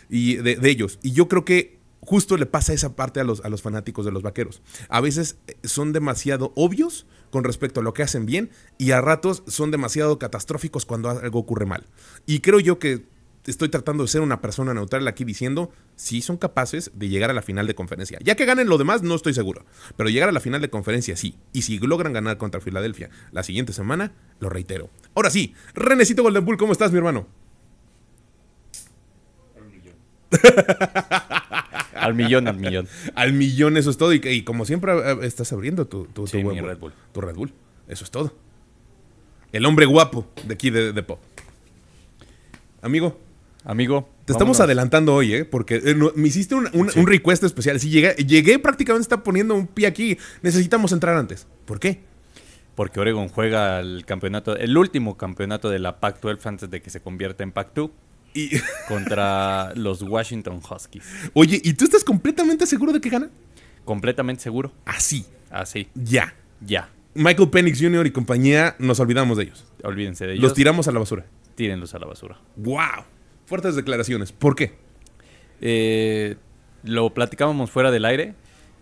y de ellos. Y yo creo que justo le pasa esa parte a los, a los fanáticos de los vaqueros. A veces eh, son demasiado obvios con respecto a lo que hacen bien y a ratos son demasiado catastróficos cuando algo ocurre mal. Y creo yo que estoy tratando de ser una persona neutral aquí diciendo si son capaces de llegar a la final de conferencia. Ya que ganen lo demás, no estoy seguro. Pero llegar a la final de conferencia sí. Y si logran ganar contra Filadelfia la siguiente semana, lo reitero. Ahora sí, Renecito Golden Bull, ¿cómo estás, mi hermano? al millón, al millón. al millón, eso es todo. Y, como siempre estás abriendo tu, tu, Red Bull. Tu Red Bull. Eso es todo. El hombre guapo de aquí de, de Pop. Amigo, Amigo. Te estamos adelantando hoy, ¿eh? Porque eh, me hiciste un, un, request especial. Sí, llegué, llegué prácticamente, está poniendo un pie aquí. Necesitamos entrar antes. ¿Por qué? Porque Oregon juega el campeonato, el último campeonato de la Pac-12 antes de que se convierta en Pac-2. Y... contra los Washington Huskies. Oye, ¿y tú estás completamente seguro de que gana? Completamente seguro. Así. Así. Ya. Ya. Michael Penix Jr. y compañía, nos olvidamos de ellos. Olvídense de ellos. Los tiramos a la basura. Tírenlos a la basura. ¡Wow! Fuertes declaraciones. ¿Por qué? Eh, lo platicábamos fuera del aire.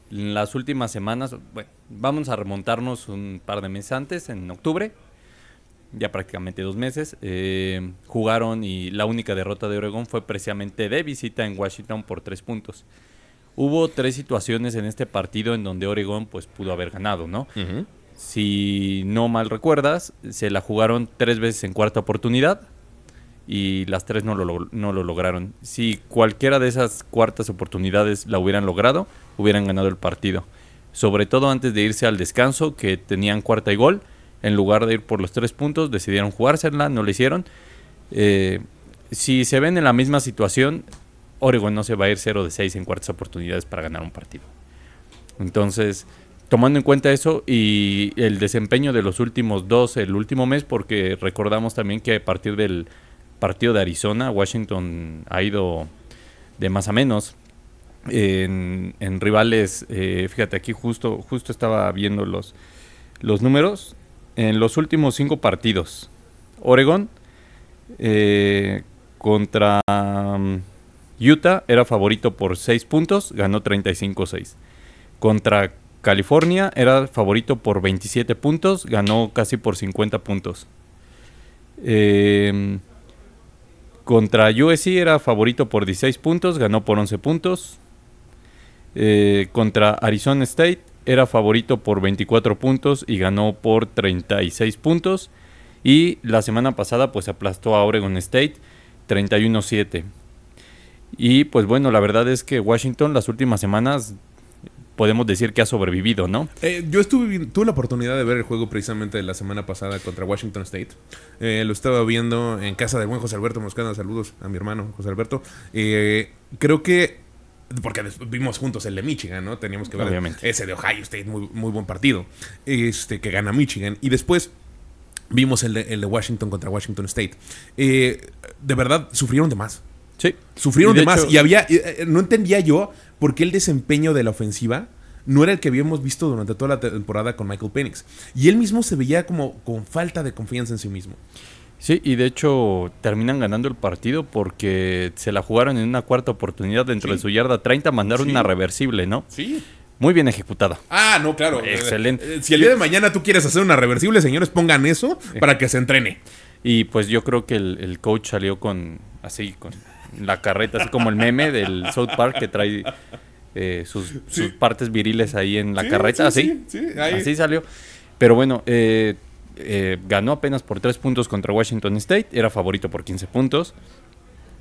En las últimas semanas, bueno, vamos a remontarnos un par de meses antes, en octubre, ya prácticamente dos meses, eh, jugaron y la única derrota de Oregón fue precisamente de visita en Washington por tres puntos. Hubo tres situaciones en este partido en donde Oregón pues pudo haber ganado, ¿no? Si no mal recuerdas, se la jugaron tres veces en cuarta oportunidad, y las tres no lo, no lo lograron. Si cualquiera de esas cuartas oportunidades la hubieran logrado, hubieran ganado el partido. Sobre todo antes de irse al descanso, que tenían cuarta y gol, en lugar de ir por los tres puntos, decidieron jugársela, no lo hicieron. Eh, si se ven en la misma situación, Oregon no se va a ir 0 de 6 en cuartas oportunidades para ganar un partido. Entonces, tomando en cuenta eso y el desempeño de los últimos dos, el último mes, porque recordamos también que a partir del partido de Arizona, Washington ha ido de más a menos. En, rivales, eh, fíjate aquí justo, justo estaba viendo los, los números. En los últimos cinco partidos, Oregon eh, contra um, Utah era favorito por seis puntos, ganó 35-6. Contra California era favorito por 27 puntos, ganó casi por 50 puntos. Eh, contra USC era favorito por 16 puntos, ganó por 11 puntos. Eh, contra Arizona State era favorito por 24 puntos y ganó por 36 puntos. Y la semana pasada pues aplastó a Oregon State 31-7. Y pues bueno, la verdad es que Washington las últimas semanas podemos decir que ha sobrevivido, ¿no? Eh, yo estuve, tuve la oportunidad de ver el juego precisamente de la semana pasada contra Washington State. Eh, lo estaba viendo en casa del buen José Alberto Moscana. Saludos a mi hermano José Alberto. Eh, creo que porque vimos juntos el de Michigan, ¿no? Teníamos que ver ese de Ohio State, muy, muy buen partido, este que gana Michigan. Y después vimos el de, el de Washington contra Washington State. de verdad, sufrieron de más. Sí. Sufrieron de, más. Y había, no entendía yo porque el desempeño de la ofensiva no era el que habíamos visto durante toda la temporada con Michael Penix. Y él mismo se veía como con falta de confianza en sí mismo. Sí, y de hecho terminan ganando el partido porque se la jugaron en una cuarta oportunidad dentro de su yarda 30, mandaron una reversible, ¿no? Sí. Muy bien ejecutada. Ah, no, claro. Excelente. Eh, si el día de mañana tú quieres hacer una reversible, señores, pongan eso para que se entrene. Y pues yo creo que el, el coach salió con así, con la carreta, así como el meme del South Park que trae eh, sus, partes viriles ahí en la carreta, así. Así salió. Pero bueno, eh, eh, ganó apenas por 3 puntos contra Washington State, era favorito por 15 puntos.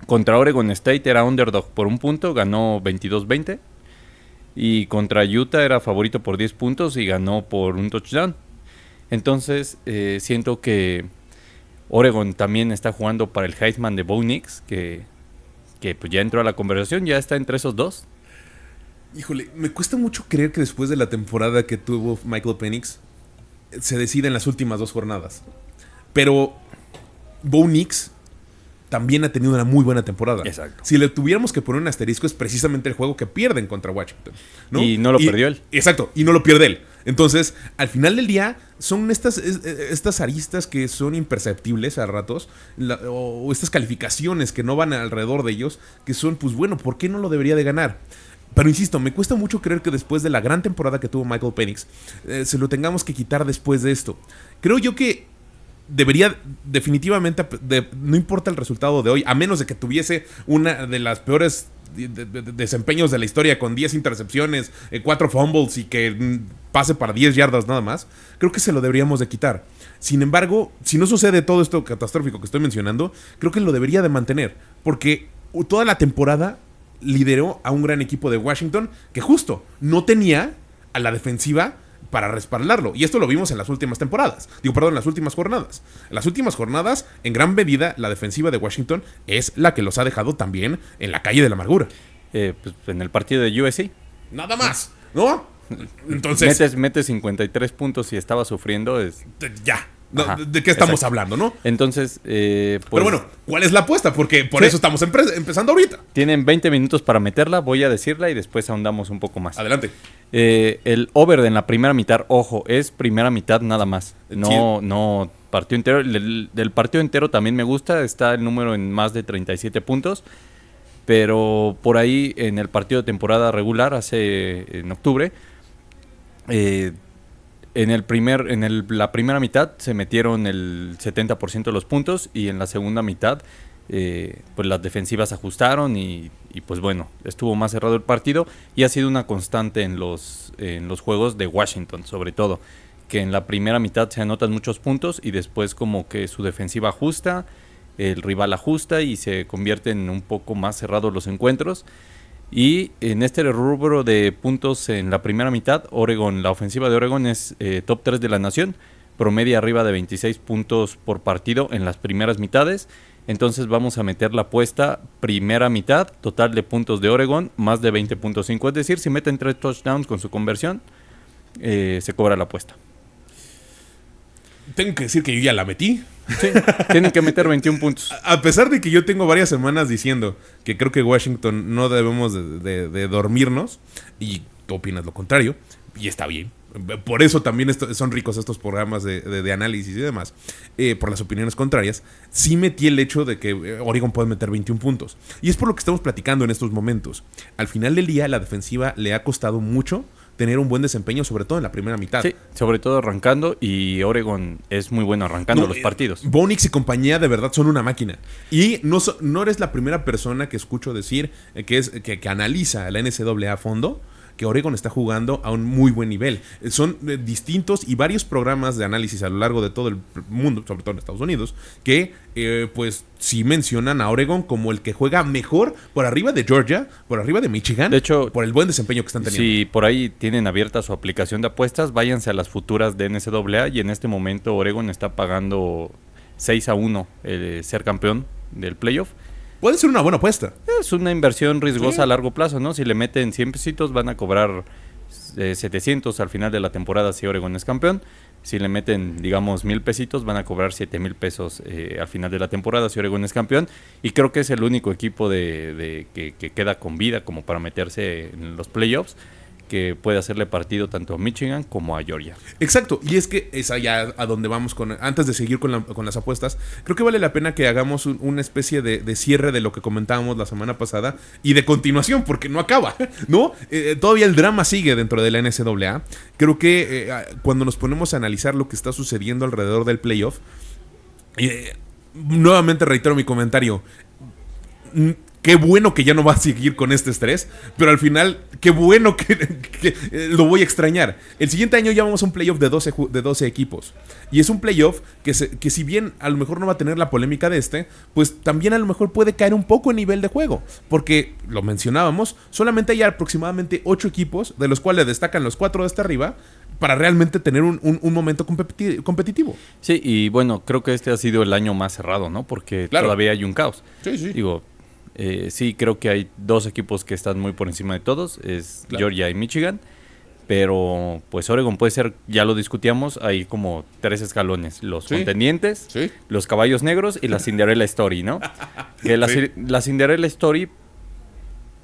Contra Oregon State era underdog por un punto, ganó 22-20. Y contra Utah era favorito por 10 puntos y ganó por un touchdown. Entonces, siento que Oregon también está jugando para el Heisman de Bo Nix, que que pues ya entró a la conversación, ya está entre esos dos. Híjole, me cuesta mucho creer que después de la temporada que tuvo Michael Penix, se decide en las últimas dos jornadas. Pero Bo Nix también ha tenido una muy buena temporada. Exacto. Si le tuviéramos que poner un asterisco, es precisamente el juego que pierden contra Washington. Y no lo perdió él. Exacto, y no lo pierde él. Entonces, al final del día, son estas, estas aristas que son imperceptibles a ratos, o estas calificaciones que no van alrededor de ellos, que son, pues bueno, ¿por qué no lo debería de ganar? Pero insisto, me cuesta mucho creer que después de la gran temporada que tuvo Michael Penix, eh, se lo tengamos que quitar después de esto. Creo yo que debería definitivamente, de- no importa el resultado de hoy, a menos de que tuviese una de las peores de- de- de- desempeños de la historia con 10 intercepciones, 4 fumbles y que mm, pase para 10 yardas nada más, creo que se lo deberíamos de quitar. Sin embargo, si no sucede todo esto catastrófico que estoy mencionando, creo que lo debería de mantener, porque toda la temporada lideró a un gran equipo de Washington que justo no tenía a la defensiva para respaldarlo. Y esto lo vimos en las últimas temporadas. Digo, perdón, en las últimas jornadas. En las últimas jornadas, en gran medida, la defensiva de Washington es la que los ha dejado también en la calle de la amargura. Eh, pues, en el partido de USC. Nada más, ¿no? Entonces, metes, metes 53 puntos y estaba sufriendo. Es... ya. No, Ajá, ¿De qué estamos exacto. hablando, no? Entonces, eh, pues, Pero bueno, ¿cuál es la apuesta? Porque por Sí. eso estamos empezando ahorita. tienen 20 minutos para meterla. Voy a decirla y después ahondamos un poco más. Adelante. Eh, el over en la primera mitad, ojo, es primera mitad nada más. No, no partido entero. El- del partido entero también me gusta. Está el número en más de 37 puntos. Pero por ahí en el partido de temporada regular, hace en octubre, eh, en el primer, en el- la primera mitad se metieron el 70% de los puntos y en la segunda mitad eh, pues las defensivas ajustaron y, y, pues bueno, estuvo más cerrado el partido y ha sido una constante en los, en los juegos de Washington sobre todo, que en la primera mitad se anotan muchos puntos y después como que su defensiva ajusta, el rival ajusta y se convierten en un poco más cerrados los encuentros. Y en este rubro de puntos en la primera mitad, Oregon, la ofensiva de Oregon es eh, top 3 de la nación, promedia arriba de 26 puntos por partido en las primeras mitades. Entonces vamos a meter la apuesta primera mitad, total de puntos de Oregon, más de 20.5. Es decir, si meten tres touchdowns con su conversión, eh, se cobra la apuesta. Tengo que decir que yo ya la metí. Sí, tienen que meter 21 puntos. A pesar de que yo tengo varias semanas diciendo que creo que Washington no debemos de, de- de dormirnos, y tú opinas lo contrario, y está bien. Por eso también esto- son ricos estos programas de, de- de análisis y demás, eh, por las opiniones contrarias. Sí metí el hecho de que eh, Oregon puede meter 21 puntos. Y es por lo que estamos platicando en estos momentos. Al final del día, la defensiva le ha costado mucho tener un buen desempeño, sobre todo en la primera mitad. Sí, sobre todo arrancando y Oregon es muy bueno arrancando No, los eh, partidos. Bonix y compañía de verdad son una máquina. Y no, so- no eres la primera persona que escucho decir eh, que, es, que, que analiza la NCAA a fondo que Oregon está jugando a un muy buen nivel. Eh, Son eh, distintos y varios programas de análisis a lo largo de todo el mundo, sobre todo en Estados Unidos, que eh, pues sí mencionan a Oregon como el que juega mejor por arriba de Georgia, por arriba de Michigan, De hecho, por el buen desempeño que están teniendo. Si por ahí tienen abierta su aplicación de apuestas, váyanse a las futuras de NCAA y en este momento Oregon está pagando 6 a 1 el ser campeón del playoff. Puede ser una buena apuesta. Es una inversión riesgosa a largo plazo, ¿no? Si le meten 100 pesitos van a cobrar eh, 700 al final de la temporada si Oregon es campeón. Si le meten, digamos, mil pesitos, van a cobrar 7 mil pesos eh, al final de la temporada si Oregon es campeón. Y creo que es el único equipo de, de- que, que queda con vida como para meterse en los playoffs que puede hacerle partido tanto a Michigan como a Georgia. Exacto, y es que es allá a donde vamos con. Antes de seguir con, con las apuestas, creo que vale la pena que hagamos un- una especie de, cierre de lo que comentábamos la semana pasada y de continuación, porque no acaba, ¿no? Eh, todavía el drama sigue dentro de la NCAA. Creo que eh, cuando nos ponemos a analizar lo que está sucediendo alrededor del playoff, eh, nuevamente reitero mi comentario. Qué bueno que ya no va a seguir con este estrés, pero al final, qué bueno que, que, eh, lo voy a extrañar. El siguiente año ya vamos a un playoff de 12, ju- de 12 equipos. Y es un playoff que, se- que si bien a lo mejor no va a tener la polémica de este, pues también a lo mejor puede caer un poco en nivel de juego. Porque, lo mencionábamos, solamente hay aproximadamente 8 equipos, de los cuales destacan los 4 de hasta arriba, para realmente tener un, un- un momento competi- competitivo. Sí, y bueno, creo que este ha sido el año más cerrado, ¿no? Porque Claro. todavía hay un caos. Sí, sí. Digo, eh, sí, creo que hay dos equipos que están muy por encima de todos, es Claro. Georgia y Michigan. Pero pues Oregon puede ser, ya lo discutíamos, hay como tres escalones. Los Sí. contendientes, Sí. los caballos negros y la Cinderella Story, ¿no? Que la, Sí. ci- la Cinderella Story,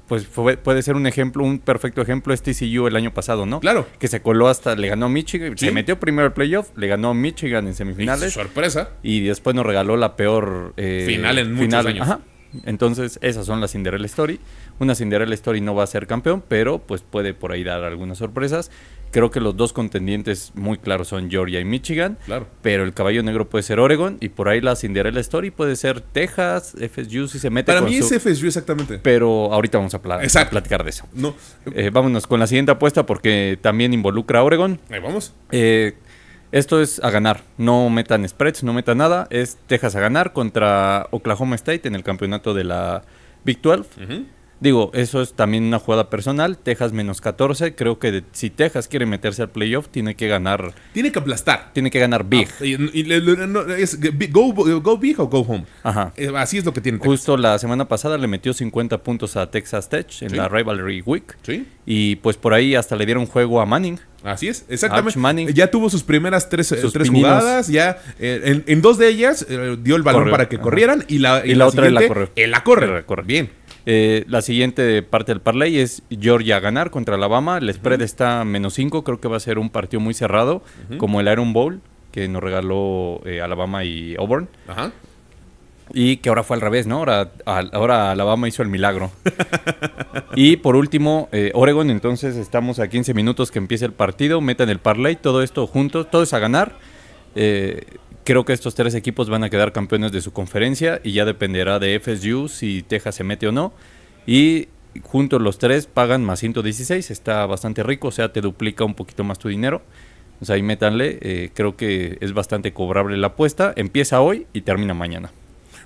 pues fue- puede ser un ejemplo, un perfecto ejemplo es TCU el año pasado, ¿no? Claro. Que se coló hasta, le ganó a Michigan, Sí. se metió primero al playoff, le ganó a Michigan en Y semifinales sorpresa. y después nos regaló la peor eh, Final en muchos años. Ajá. Entonces, esas son las Cinderella Story. Una Cinderella Story no va a ser campeón, pero pues puede por ahí dar algunas sorpresas. Creo que los dos contendientes muy claros son Georgia y Michigan. Claro. Pero el caballo negro puede ser Oregon. Y por ahí la Cinderella Story puede ser Texas, FSU si se mete Para con mí su- es FSU exactamente. Pero ahorita vamos a, pla- a platicar de eso. No. Eh, vámonos con la siguiente apuesta porque también involucra a Oregon. Ahí vamos. Eh, esto es a ganar. No metan spreads, no metan nada. Es Texas a ganar contra Oklahoma State en el campeonato de la Big 12. Digo, eso es también una jugada personal. Texas menos 14. Creo que de- si Texas quiere meterse al playoff, tiene que ganar. Tiene que aplastar. Tiene que ganar big. Y- y le- le- no, es go, go big o go home. Ajá. Eh, Así es lo que tiene. Justo la semana pasada le metió 50 puntos a Texas Tech en Sí. la Rivalry Week. Sí. Y pues por ahí hasta le dieron juego a Manning. Así es, exactamente. Manning. Ya tuvo sus primeras tres, eh, Sus tres jugadas. Ya eh, en, en dos de ellas eh, dio el balón para que ajá. corrieran y la, Y la otra él la él corre. Bien. Eh, la siguiente parte del parlay es Georgia a ganar contra Alabama. El spread está menos 5. Creo que va a ser un partido muy cerrado, como el Iron Bowl que nos regaló eh, Alabama y Auburn. Ajá. Y que ahora fue al revés, ¿no? Ahora, al- ahora Alabama hizo el milagro. y por último, eh, Oregon. Entonces estamos a 15 minutos que empiece el partido. Metan el parlay. Todo esto juntos. Todo es a ganar. Eh, creo que estos tres equipos van a quedar campeones de su conferencia. Y ya dependerá de FSU si Texas se mete o no. Y juntos los tres pagan más 116. Está bastante rico. O sea, te duplica un poquito más tu dinero. O sea, ahí métanle. eh, creo que es bastante cobrable la apuesta. Empieza hoy y termina mañana.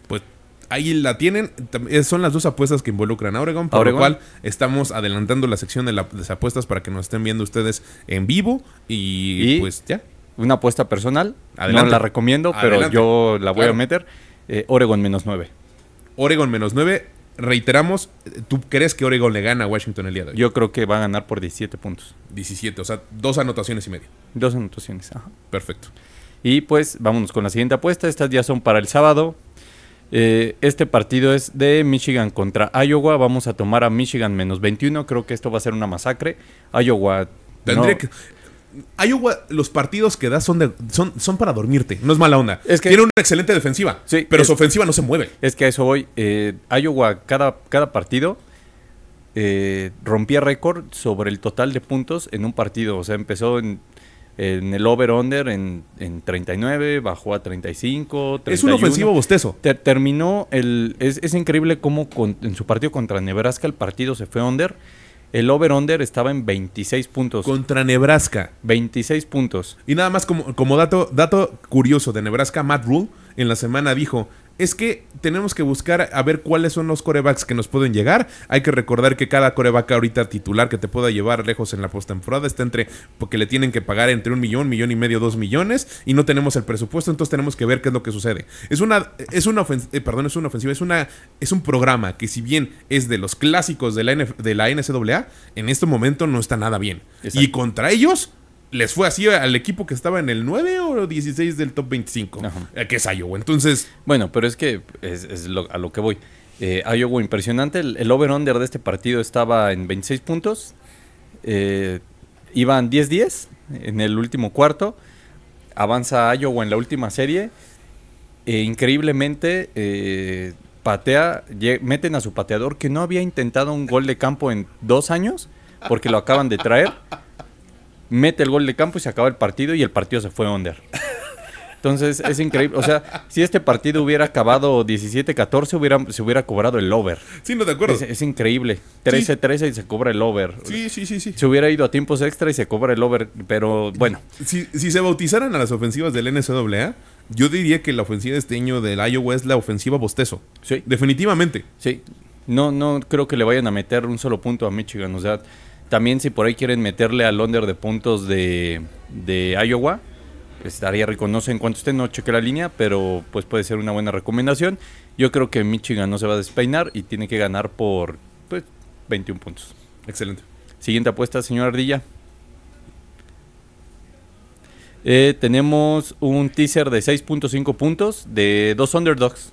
Pues ahí la tienen. Eh, Son las dos apuestas que involucran a Oregon, por lo cual estamos adelantando la sección de, la- de las apuestas para que nos estén viendo ustedes en vivo. Y, Y- pues ya. Una apuesta personal. Adelante. No la recomiendo, pero Adelante. yo la voy Claro. a meter. Eh, Oregon menos 9. Oregon menos 9. Reiteramos, ¿tú crees que Oregon le gana a Washington el día de hoy? Yo creo que va a ganar por 17 puntos. 17, o sea, dos anotaciones y media. Dos anotaciones. ajá. Perfecto. Y pues vámonos con la siguiente apuesta. Estas ya son para el sábado. Eh, este partido es de Michigan contra Iowa. Vamos a tomar a Michigan menos 21. Creo que esto va a ser una masacre. Iowa. Tendría no- que. Iowa, los partidos que da son, de, son, son para dormirte. No es mala onda. Es que- Tiene una excelente defensiva. Sí, pero es- su ofensiva no se mueve. Es que a eso voy. Eh, Iowa, cada, cada partido eh, rompía récord sobre el total de puntos en un partido. O sea, empezó en, en el over-under en, en 39, bajó a 35. 31. Es un ofensivo bostezo. Ter- terminó el. Es, es increíble cómo con- en su partido contra Nebraska el partido se fue under. El over-under estaba en 26 puntos. Contra Nebraska. 26 puntos. Y nada más como, como dato, dato curioso de Nebraska, Matt Rule en la semana dijo, es que tenemos que buscar a ver cuáles son los corebacks que nos pueden llegar. Hay que recordar que cada coreback ahorita titular que te pueda llevar lejos en la postemporada está entre, porque le tienen que pagar entre un millón, millón y medio, dos millones, y no tenemos el presupuesto, entonces tenemos que ver qué es lo que sucede. Es una, es una eh, perdón, es una ofensiva, es una, es un programa que si bien es de los clásicos de la, NF de la NCAA, en este momento no está nada bien. Exacto. Y contra ellos les fue así al equipo que estaba en el 9 o 16 del top 25, Ajá. eh, que es Iowa. Entonces, Bueno, pero es que es, es lo- a lo que voy. Eh, Iowa impresionante. El, el over-under de este partido estaba en 26 puntos. Eh, iban 10-10 en el último cuarto. Avanza Iowa en la última serie. E increíblemente eh, patea, meten a su pateador que no había intentado un gol de campo en dos años porque lo acaban de traer. Mete el gol de campo y se acaba el partido y el partido se fue under. Entonces es increíble. O sea, si este partido hubiera acabado 17-14, hubiera, se hubiera cobrado el over. sí, no de acuerdo. Es, es increíble. 13-13 y se cobra el over. Sí, sí, sí, sí. Se hubiera ido a tiempos extra y se cobra el over. Pero bueno, Si, si se bautizaran a las ofensivas del NCAA, yo diría que la ofensiva de este año del Iowa es la ofensiva bostezo. sí. Definitivamente. Sí, no, no creo que le vayan a meter un solo punto a Michigan. O sea, también si por ahí quieren meterle al under de puntos de, de Iowa, estaría rico. No sé en cuánto esté, no chequé la línea, pero pues puede ser una buena recomendación. Yo creo que Michigan no se va a despeinar y tiene que ganar por pues, 21 puntos. Excelente. Siguiente apuesta, señor Ardilla. Eh, tenemos un teaser de 6.5 puntos de dos underdogs.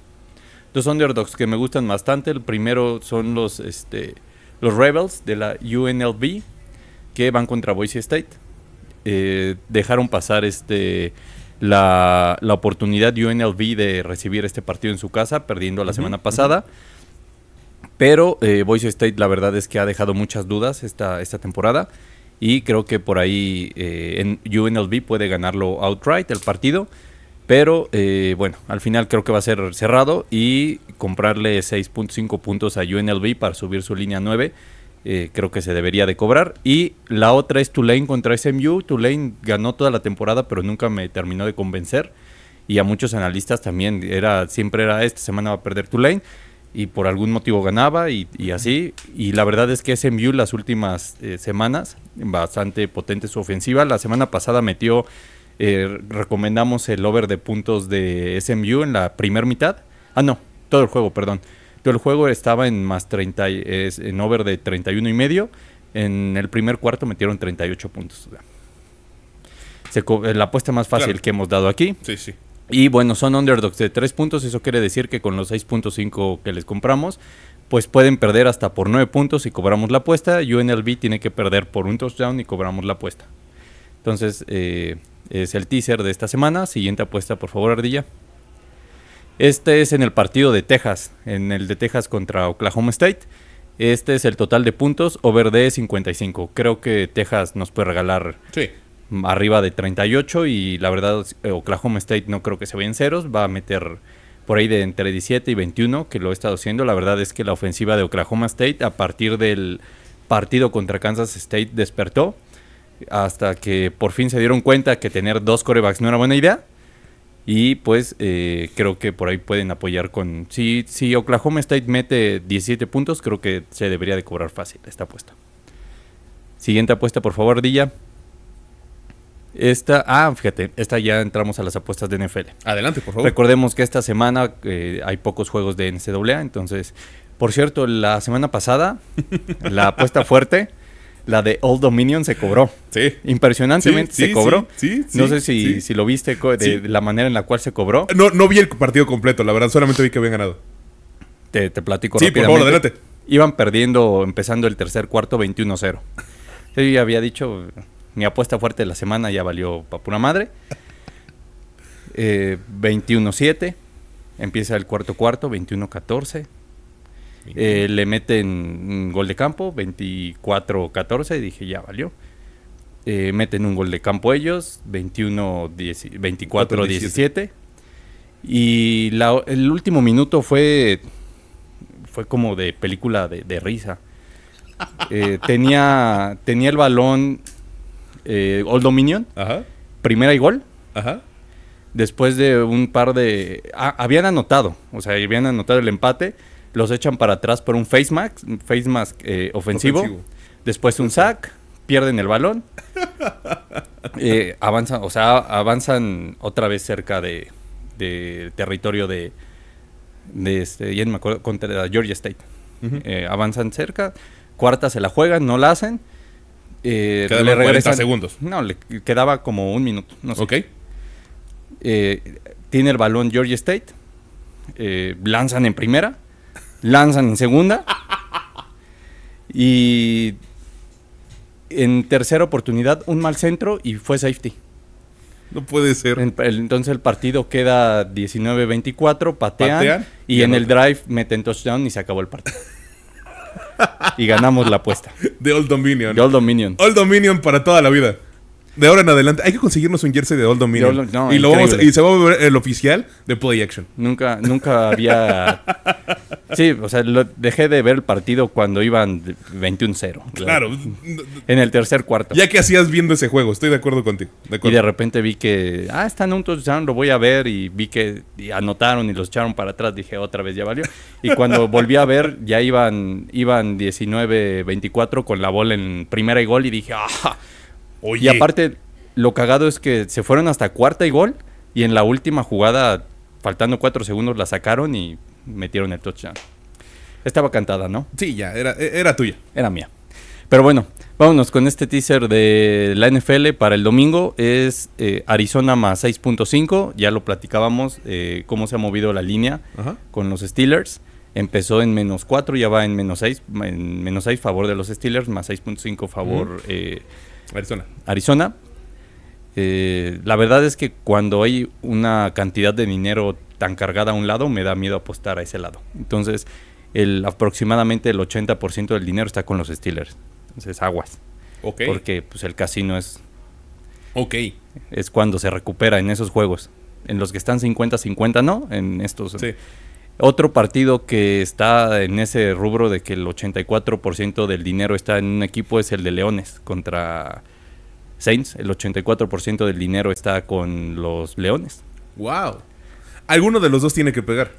Dos underdogs que me gustan bastante. El primero son los, este, los Rebels de la UNLV que van contra Boise State. Eh, dejaron pasar este, la, la oportunidad UNLV de recibir este partido en su casa, perdiendo la semana pasada. Pero eh, Boise State la verdad es que ha dejado muchas dudas esta, esta temporada y creo que por ahí eh, en UNLV puede ganarlo outright el partido. Pero eh, bueno, al final creo que va a ser cerrado y comprarle 6.5 puntos a UNLV para subir su línea 9. eh, creo que se debería de cobrar. Y la otra es Tulane contra SMU. Tulane ganó toda la temporada, pero nunca me terminó de convencer. Y a muchos analistas también era siempre era esta semana va a perder Tulane y por algún motivo ganaba y, y así. Y la verdad es que SMU las últimas eh, semanas, bastante potente su ofensiva. La semana pasada metió, eh, recomendamos el over de puntos de SMU en la primera mitad. Ah, no, todo el juego, perdón. Todo el juego estaba en más 30, y- es, en over de 31 y medio. En el primer cuarto metieron 38 puntos. Se co- la apuesta más fácil Claro. que hemos dado aquí. Sí, sí. Y bueno, son underdogs de 3 puntos. Eso quiere decir que con los 6.5 que les compramos, pues pueden perder hasta por 9 puntos y cobramos la apuesta. UNLV tiene que perder por un touchdown y cobramos la apuesta. Entonces, eh, es el teaser de esta semana. Siguiente apuesta, por favor, Ardilla. Este es en el partido de Texas, en el de Texas contra Oklahoma State. Este es el total de puntos, over de 55. Creo que Texas nos puede regalar Sí. arriba de 38 y la verdad Oklahoma State no creo que se vaya en ceros, va a meter por ahí de entre 17 y 21 que lo he estado haciendo. La verdad es que la ofensiva de Oklahoma State a partir del partido contra Kansas State despertó hasta que por fin se dieron cuenta que tener dos corebacks no era buena idea. Y pues eh, creo que por ahí pueden apoyar con... Si, si Oklahoma State mete 17 puntos, creo que se debería de cobrar fácil esta apuesta. Siguiente apuesta, por favor, Dilla. Esta, ah, fíjate, esta ya entramos a las apuestas de NFL. Adelante, por favor. Recordemos que esta semana eh, hay pocos juegos de NCAA, entonces, por cierto, la semana pasada, la apuesta fuerte, la de Old Dominion se cobró. Sí. Impresionantemente Sí, se sí, cobró. sí, sí, no sé si, si lo viste de, la manera en la cual se cobró. No, no vi el partido completo, la verdad, solamente vi que habían ganado. Te, te platico Sí, por favor, adelante. Iban perdiendo, empezando el tercer cuarto, 21-0. Yo ya había dicho, mi apuesta fuerte de la semana ya valió para pura madre. Eh, 21-7. Empieza el cuarto cuarto, 21-14. Eh, le meten un gol de campo, 24-14. Dije, ya valió. Eh, meten un gol de campo ellos, 21 24-17. Y la- el último minuto fue, fue como de película de, de risa. Eh, tenía, tenía el balón Old Dominion, Ajá, primera y gol. ajá. Después de un par de... ah, habían anotado, o sea, habían anotado el empate. Los echan para atrás por un face mask, face mask eh, ofensivo. Ofensivo. Después un sack, pierden el balón. eh, avanzan, o sea, avanzan otra vez cerca de, de territorio de, de este, ya no me acuerdo, contra Georgia State. Eh, avanzan cerca, cuarta se la juegan, no la hacen. Eh, Quedaban 40 segundos. No, le quedaba como un minuto. No sé. Ok. Eh, tiene el balón Georgia State. lanzan en primera. Lanzan en segunda. Y en tercera oportunidad, un mal centro y fue safety. No puede ser. En- el- entonces el partido queda 19-24, patean, Patean y, y en el drive meten touchdown y se acabó el partido. y ganamos la apuesta. De Old Dominion. De Old Dominion. Old Dominion para toda la vida. De ahora en adelante. Hay que conseguirnos un jersey de Old Dominion. De Old- no, y, lo vamos, increíble. y se va a ver el oficial de Play Action. Nunca, nunca había. Sí, o sea, lo- dejé de ver el partido cuando iban de 21-0. Claro. En el tercer cuarto. Ya que hacías viendo ese juego, estoy de acuerdo contigo. De Y de repente vi que, ah, están un touchdown, lo voy a ver. Y vi que y anotaron y los echaron para atrás. Dije, otra vez ya valió. Y cuando volví a ver, ya iban, iban 19-24 con la bola en primera y gol. Y dije, ah. Oye, Y aparte, lo cagado es que se fueron hasta cuarta y gol. Y en la última jugada, faltando cuatro segundos, la sacaron y metieron el touchdown. Estaba cantada, ¿no? Sí, ya, era, era tuya. Era mía. Pero bueno, vámonos con este teaser de la NFL para el domingo. Es eh, Arizona más 6.5. Ya lo platicábamos, eh, cómo se ha movido la línea Ajá. con los Steelers. Empezó en menos 4, ya va en menos 6. En menos 6 favor de los Steelers, más 6.5 favor eh, Arizona. Arizona. Eh, la verdad es que cuando hay una cantidad de dinero tan cargada a un lado, me da miedo apostar a ese lado. Entonces, el, aproximadamente el 80% del dinero está con los Steelers. Entonces, aguas. Ok. Porque pues, el casino es, Ok. es cuando se recupera en esos juegos. En los que están 50-50, no. En estos. Sí. Otro partido que está en ese rubro de que el 84% del dinero está en un equipo es el de Leones contra Saints. El 84% del dinero está con los Leones. Wow. Alguno de los dos tiene que pegar.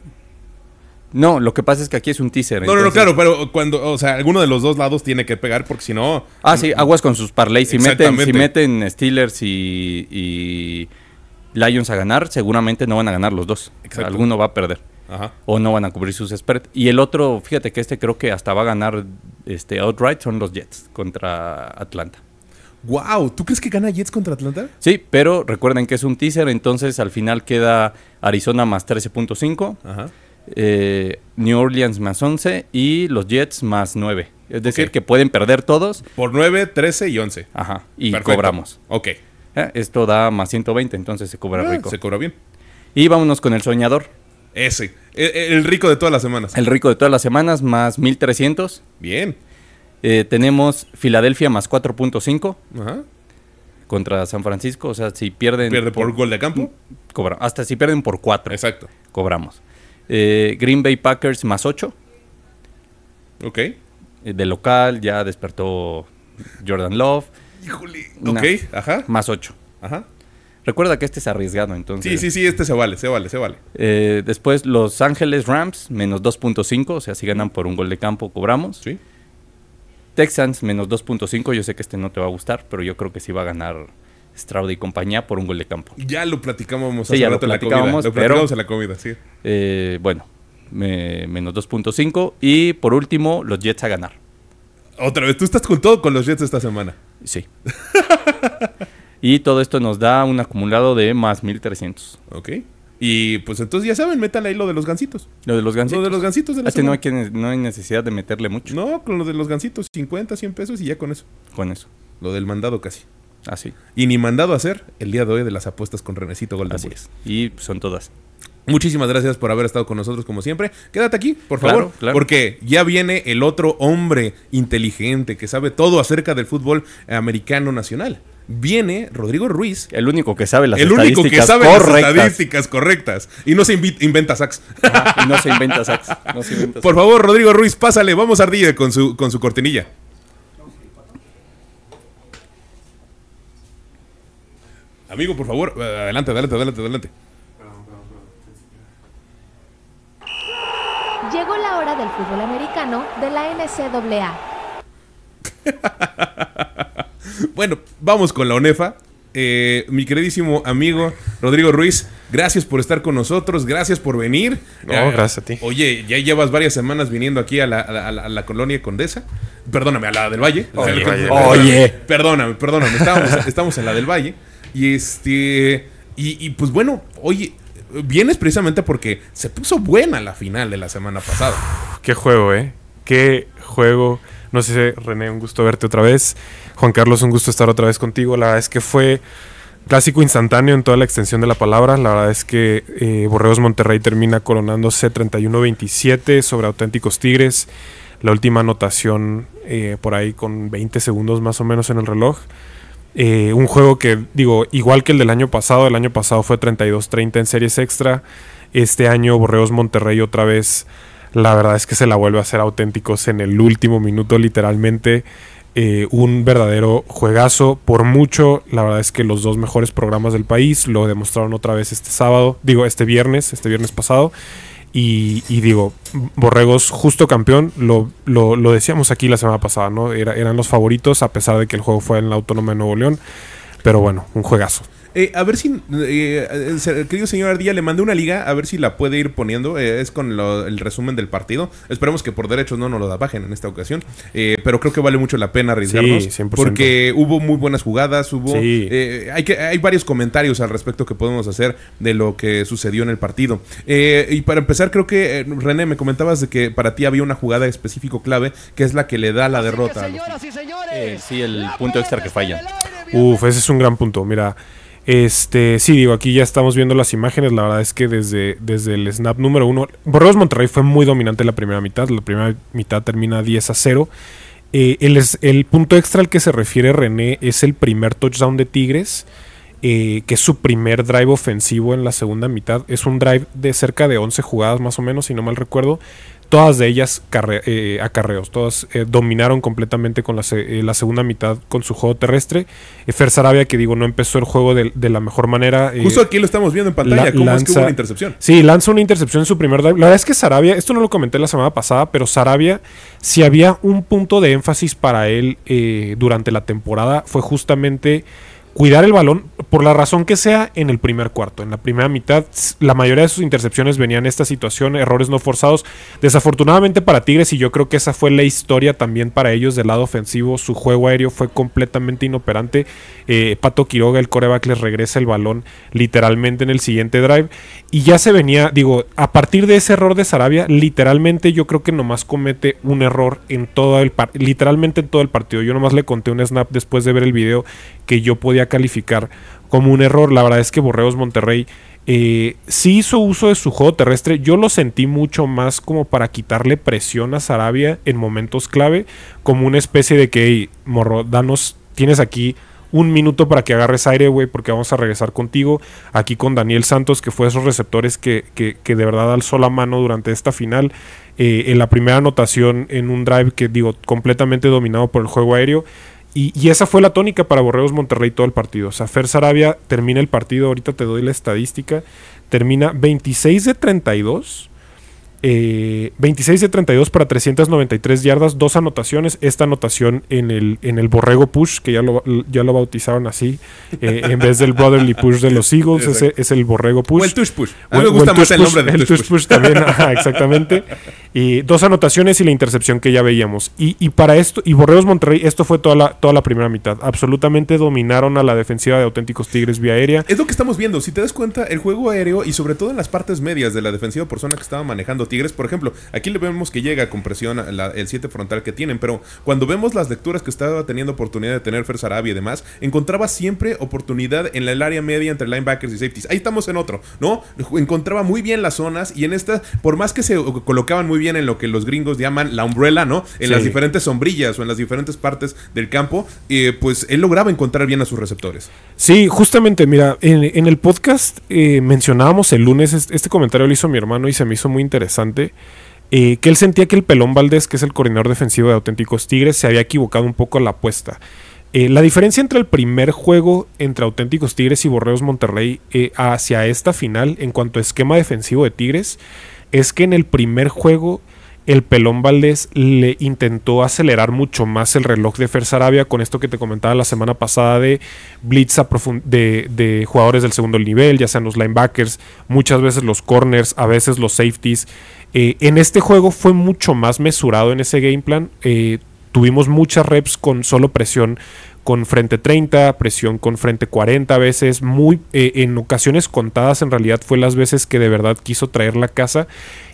No, lo que pasa es que aquí es un teaser. No, no, no, entonces- claro, pero cuando, o sea, alguno de los dos lados tiene que pegar porque si no. Ah, sí, aguas con sus parlays. Si meten, si meten Steelers y, y Lions a ganar, seguramente no van a ganar los dos. Exacto. Alguno va a perder. Ajá. O no van a cubrir sus spread. Y el otro, fíjate que este creo que hasta va a ganar este outright, son los Jets contra Atlanta. Wow, ¿tú crees que gana Jets contra Atlanta? Sí, pero recuerden que es un teaser, entonces al final queda Arizona más 13.5, Ajá. eh, New Orleans más 11 y los Jets más 9. Es decir, que pueden perder todos. Por 9, 13 y 11. Ajá, y Perfecto. cobramos. Ok. Eh, Esto da más 120, entonces se cobra Ah, rico. se cobra bien. Y vámonos con el soñador. Ese. El, el rico de todas las semanas. El rico de todas las semanas más 1300. Bien. Eh, tenemos Filadelfia más 4.5 Ajá. contra San Francisco. O sea, si pierden. Pierde por gol de campo. cobra- hasta si pierden por 4, Exacto. cobramos. Eh, Green Bay Packers más 8. Ok. Eh, de local ya despertó Jordan Love. Híjole. Una. Ok. Ajá. Más 8. Ajá. Recuerda que este es arriesgado, entonces. Sí, sí, sí, este se vale, se vale, se vale. Eh, después Los Ángeles Rams menos 2.5. O sea, si ganan por un gol de campo, cobramos. Sí. Texans menos 2.5. Yo sé que este no te va a gustar, pero yo creo que sí va a ganar Stroud y compañía por un gol de campo. Ya lo platicábamos Sí, hace ya lo rato en la comida. platicábamos, Lo pero- platicamos en la comida, sí. Eh, bueno, me- menos 2.5. Y por último, los Jets a ganar. Otra vez, tú estás con todo con los Jets esta semana. Sí. y todo esto nos da un acumulado de más 1300. Ok. Y pues entonces ya saben, metan ahí lo de los gancitos. Lo de los gansitos. Lo de los gancitos de la Este no, hay que- no hay necesidad de meterle mucho No, con lo de los gancitos, 50, 100 pesos y ya con eso. con eso. Lo del mandado casi. Así. Y ni mandado a hacer el día de hoy de las apuestas con Renecito Golden Así es. Y son todas. Muchísimas gracias por haber estado con nosotros como siempre. Quédate aquí, por Claro, favor, claro. porque ya viene el otro hombre inteligente que sabe todo acerca del fútbol americano nacional. Viene Rodrigo Ruiz, El único que sabe las el único que estadísticas las correctas. estadísticas correctas y no se inventa. Ajá, y no se inventa sacks. No se inventa Por favor, Rodrigo Ruiz, pásale, vamos a ardilla con su, con su cortinilla. Amigo, por favor, eh, adelante, adelante, adelante, adelante. Llegó la hora del fútbol americano de la NCAA. Bueno, vamos con la ONEFA. Eh, mi queridísimo amigo Rodrigo Ruiz, gracias por estar con nosotros, gracias por venir. No, Eh, gracias a ti. Oye, ya llevas varias semanas viniendo aquí a la, a la- a la- a la colonia Condesa. Perdóname, a la del Valle. Oye, Perdóname, oye. Perdóname, perdóname. Estamos, estamos en la del Valle. Y este. Y, y, pues bueno, oye, vienes precisamente porque se puso buena la final de la semana pasada. Qué juego, ¿eh? Qué juego. No sé, René, un gusto verte otra vez. Juan Carlos, un gusto estar otra vez contigo. La verdad es que fue clásico instantáneo en toda la extensión de la palabra. La verdad es que eh, Borreos Monterrey termina coronándose 31-27 sobre auténticos Tigres. La última anotación eh, por ahí con 20 segundos más o menos en el reloj. Eh, un juego que, digo, igual que el del año pasado, el año pasado fue 32-30 en series extra. Este año Borreos Monterrey otra vez, la verdad es que se la vuelve a hacer auténticos en el último minuto, literalmente. Eh, un verdadero juegazo. Por mucho, la verdad es que los dos mejores programas del país lo demostraron otra vez este sábado, digo, este viernes, este viernes pasado. Y, y digo, Borregos justo campeón, lo, lo, lo decíamos aquí la semana pasada, ¿no? Era- eran los favoritos a pesar de que el juego fue en la Autónoma de Nuevo León. Pero bueno, un juegazo. Eh, a ver si, eh, el querido señor Ardilla, le mandé una liga, a ver si la puede ir poniendo. eh, es con lo- el resumen del partido. Esperemos que por derechos no nos lo bajen en esta ocasión. Eh, pero creo que vale mucho la pena arriesgarnos. Sí, 100%. Porque hubo muy buenas jugadas, hubo... Sí. eh, hay, que, hay varios comentarios al respecto que podemos hacer de lo que sucedió en el partido. Eh, y para empezar, creo que, René, me comentabas de que para ti había una jugada específico clave, que es la que le da la derrota. Eh, sí, el punto extra que fallan. Uf, ese es un gran punto. Mira, Este, sí, digo, aquí ya estamos viendo las imágenes. La verdad es que desde, desde el snap número uno, Borreos Monterrey fue muy dominante la primera mitad. La primera mitad termina 10 a 0. Eh, el, el punto extra al que se refiere René es el primer touchdown de Tigres, eh, que es su primer drive ofensivo en la segunda mitad. Es un drive de cerca de 11 jugadas más o menos, si no mal recuerdo. Todas de ellas eh, acarreos, todas eh, dominaron completamente con la, se- eh, la segunda mitad con su juego terrestre. Eh, Fer Sarabia, que digo, no empezó el juego de, de la mejor manera. Justo aquí lo estamos viendo en pantalla. la- ¿Cómo es que hubo una intercepción? Sí, lanza una intercepción en su primer drive. La verdad es que Sarabia, esto no lo comenté la semana pasada, pero Sarabia, si había un punto de énfasis para él durante la temporada, fue justamente cuidar el balón, por la razón que sea, en el primer cuarto. En la primera mitad, la mayoría de sus intercepciones venían en esta situación, errores no forzados. Desafortunadamente para Tigres, y yo creo que esa fue la historia también para ellos del lado ofensivo, su juego aéreo fue completamente inoperante. Eh, Pato Quiroga, el coreback, les regresa el balón literalmente en el siguiente drive. Y ya se venía, digo, a partir de ese error de Sarabia, literalmente yo creo que nomás comete un error en todo el literalmente en todo el partido. Yo nomás le conté un snap después de ver el video que yo podía calificar como un error. La verdad es que Borreos Monterrey eh, sí hizo uso de su juego terrestre. Yo lo sentí mucho más como para quitarle presión a Sarabia en momentos clave, como una especie de que, "Hey, morro, danos, tienes aquí un minuto para que agarres aire, güey, porque vamos a regresar contigo. Aquí con Daniel Santos, que fue esos receptores que, que- de verdad alzó la mano durante esta final. eh, en la primera anotación en un drive que, digo, completamente dominado por el juego aéreo. Y, y esa fue la tónica para Borreos Monterrey todo el partido. O sea, Fer Sarabia termina el partido, ahorita te doy la estadística, termina 26 de 32. Eh, 26 de 32 para 393 yardas, dos anotaciones. Esta anotación en el, en el Borrego Push, que ya lo, ya lo bautizaron así, eh, en vez del Brotherly Push de los Eagles, ese es el Borrego Push. O el Tush Push. A mí me gusta más el nombre de el Tush tush push también, ajá, exactamente. Y dos anotaciones y la intercepción que ya veíamos. Y, y para esto, y Borreos Monterrey, esto fue toda la, toda la primera mitad. Absolutamente dominaron a la defensiva de auténticos Tigres vía aérea. Es lo que estamos viendo. Si te das cuenta, el juego aéreo y sobre todo en las partes medias de la defensiva por zona que estaba manejando Tigres, por ejemplo, aquí le vemos que llega con presión a la- el 7 frontal que tienen, pero cuando vemos las lecturas que estaba teniendo oportunidad de tener Fer Sarabia y demás, encontraba siempre oportunidad en el área media entre linebackers y safeties. Ahí estamos en otro, ¿no? Encontraba muy bien las zonas y en esta, por más que se colocaban muy bien en lo que los gringos llaman la umbrella, ¿no? En Sí. las diferentes sombrillas o en las diferentes partes del campo, eh, pues él lograba encontrar bien a sus receptores. Sí, justamente, mira, en, en el podcast eh, mencionábamos el lunes, este, este comentario lo hizo mi hermano y se me hizo muy interesante, eh, que él sentía que el Pelón Valdés, que es el coordinador defensivo de Auténticos Tigres, se había equivocado un poco en la apuesta. Eh, la diferencia entre el primer juego entre Auténticos Tigres y Borreos Monterrey eh, hacia esta final en cuanto a esquema defensivo de Tigres es que en el primer juego el Pelón Valdés le intentó acelerar mucho más el reloj de Fer Sarabia con esto que te comentaba la semana pasada de blitz de, jugadores del segundo nivel, ya sean los linebackers, muchas veces los corners, a veces los safeties. Eh, en este juego fue mucho más mesurado en ese game plan. Eh, tuvimos muchas reps con solo presión con frente 30, presión con frente 40 a veces, muy eh, en ocasiones contadas en realidad fue las veces que de verdad quiso traer la casa.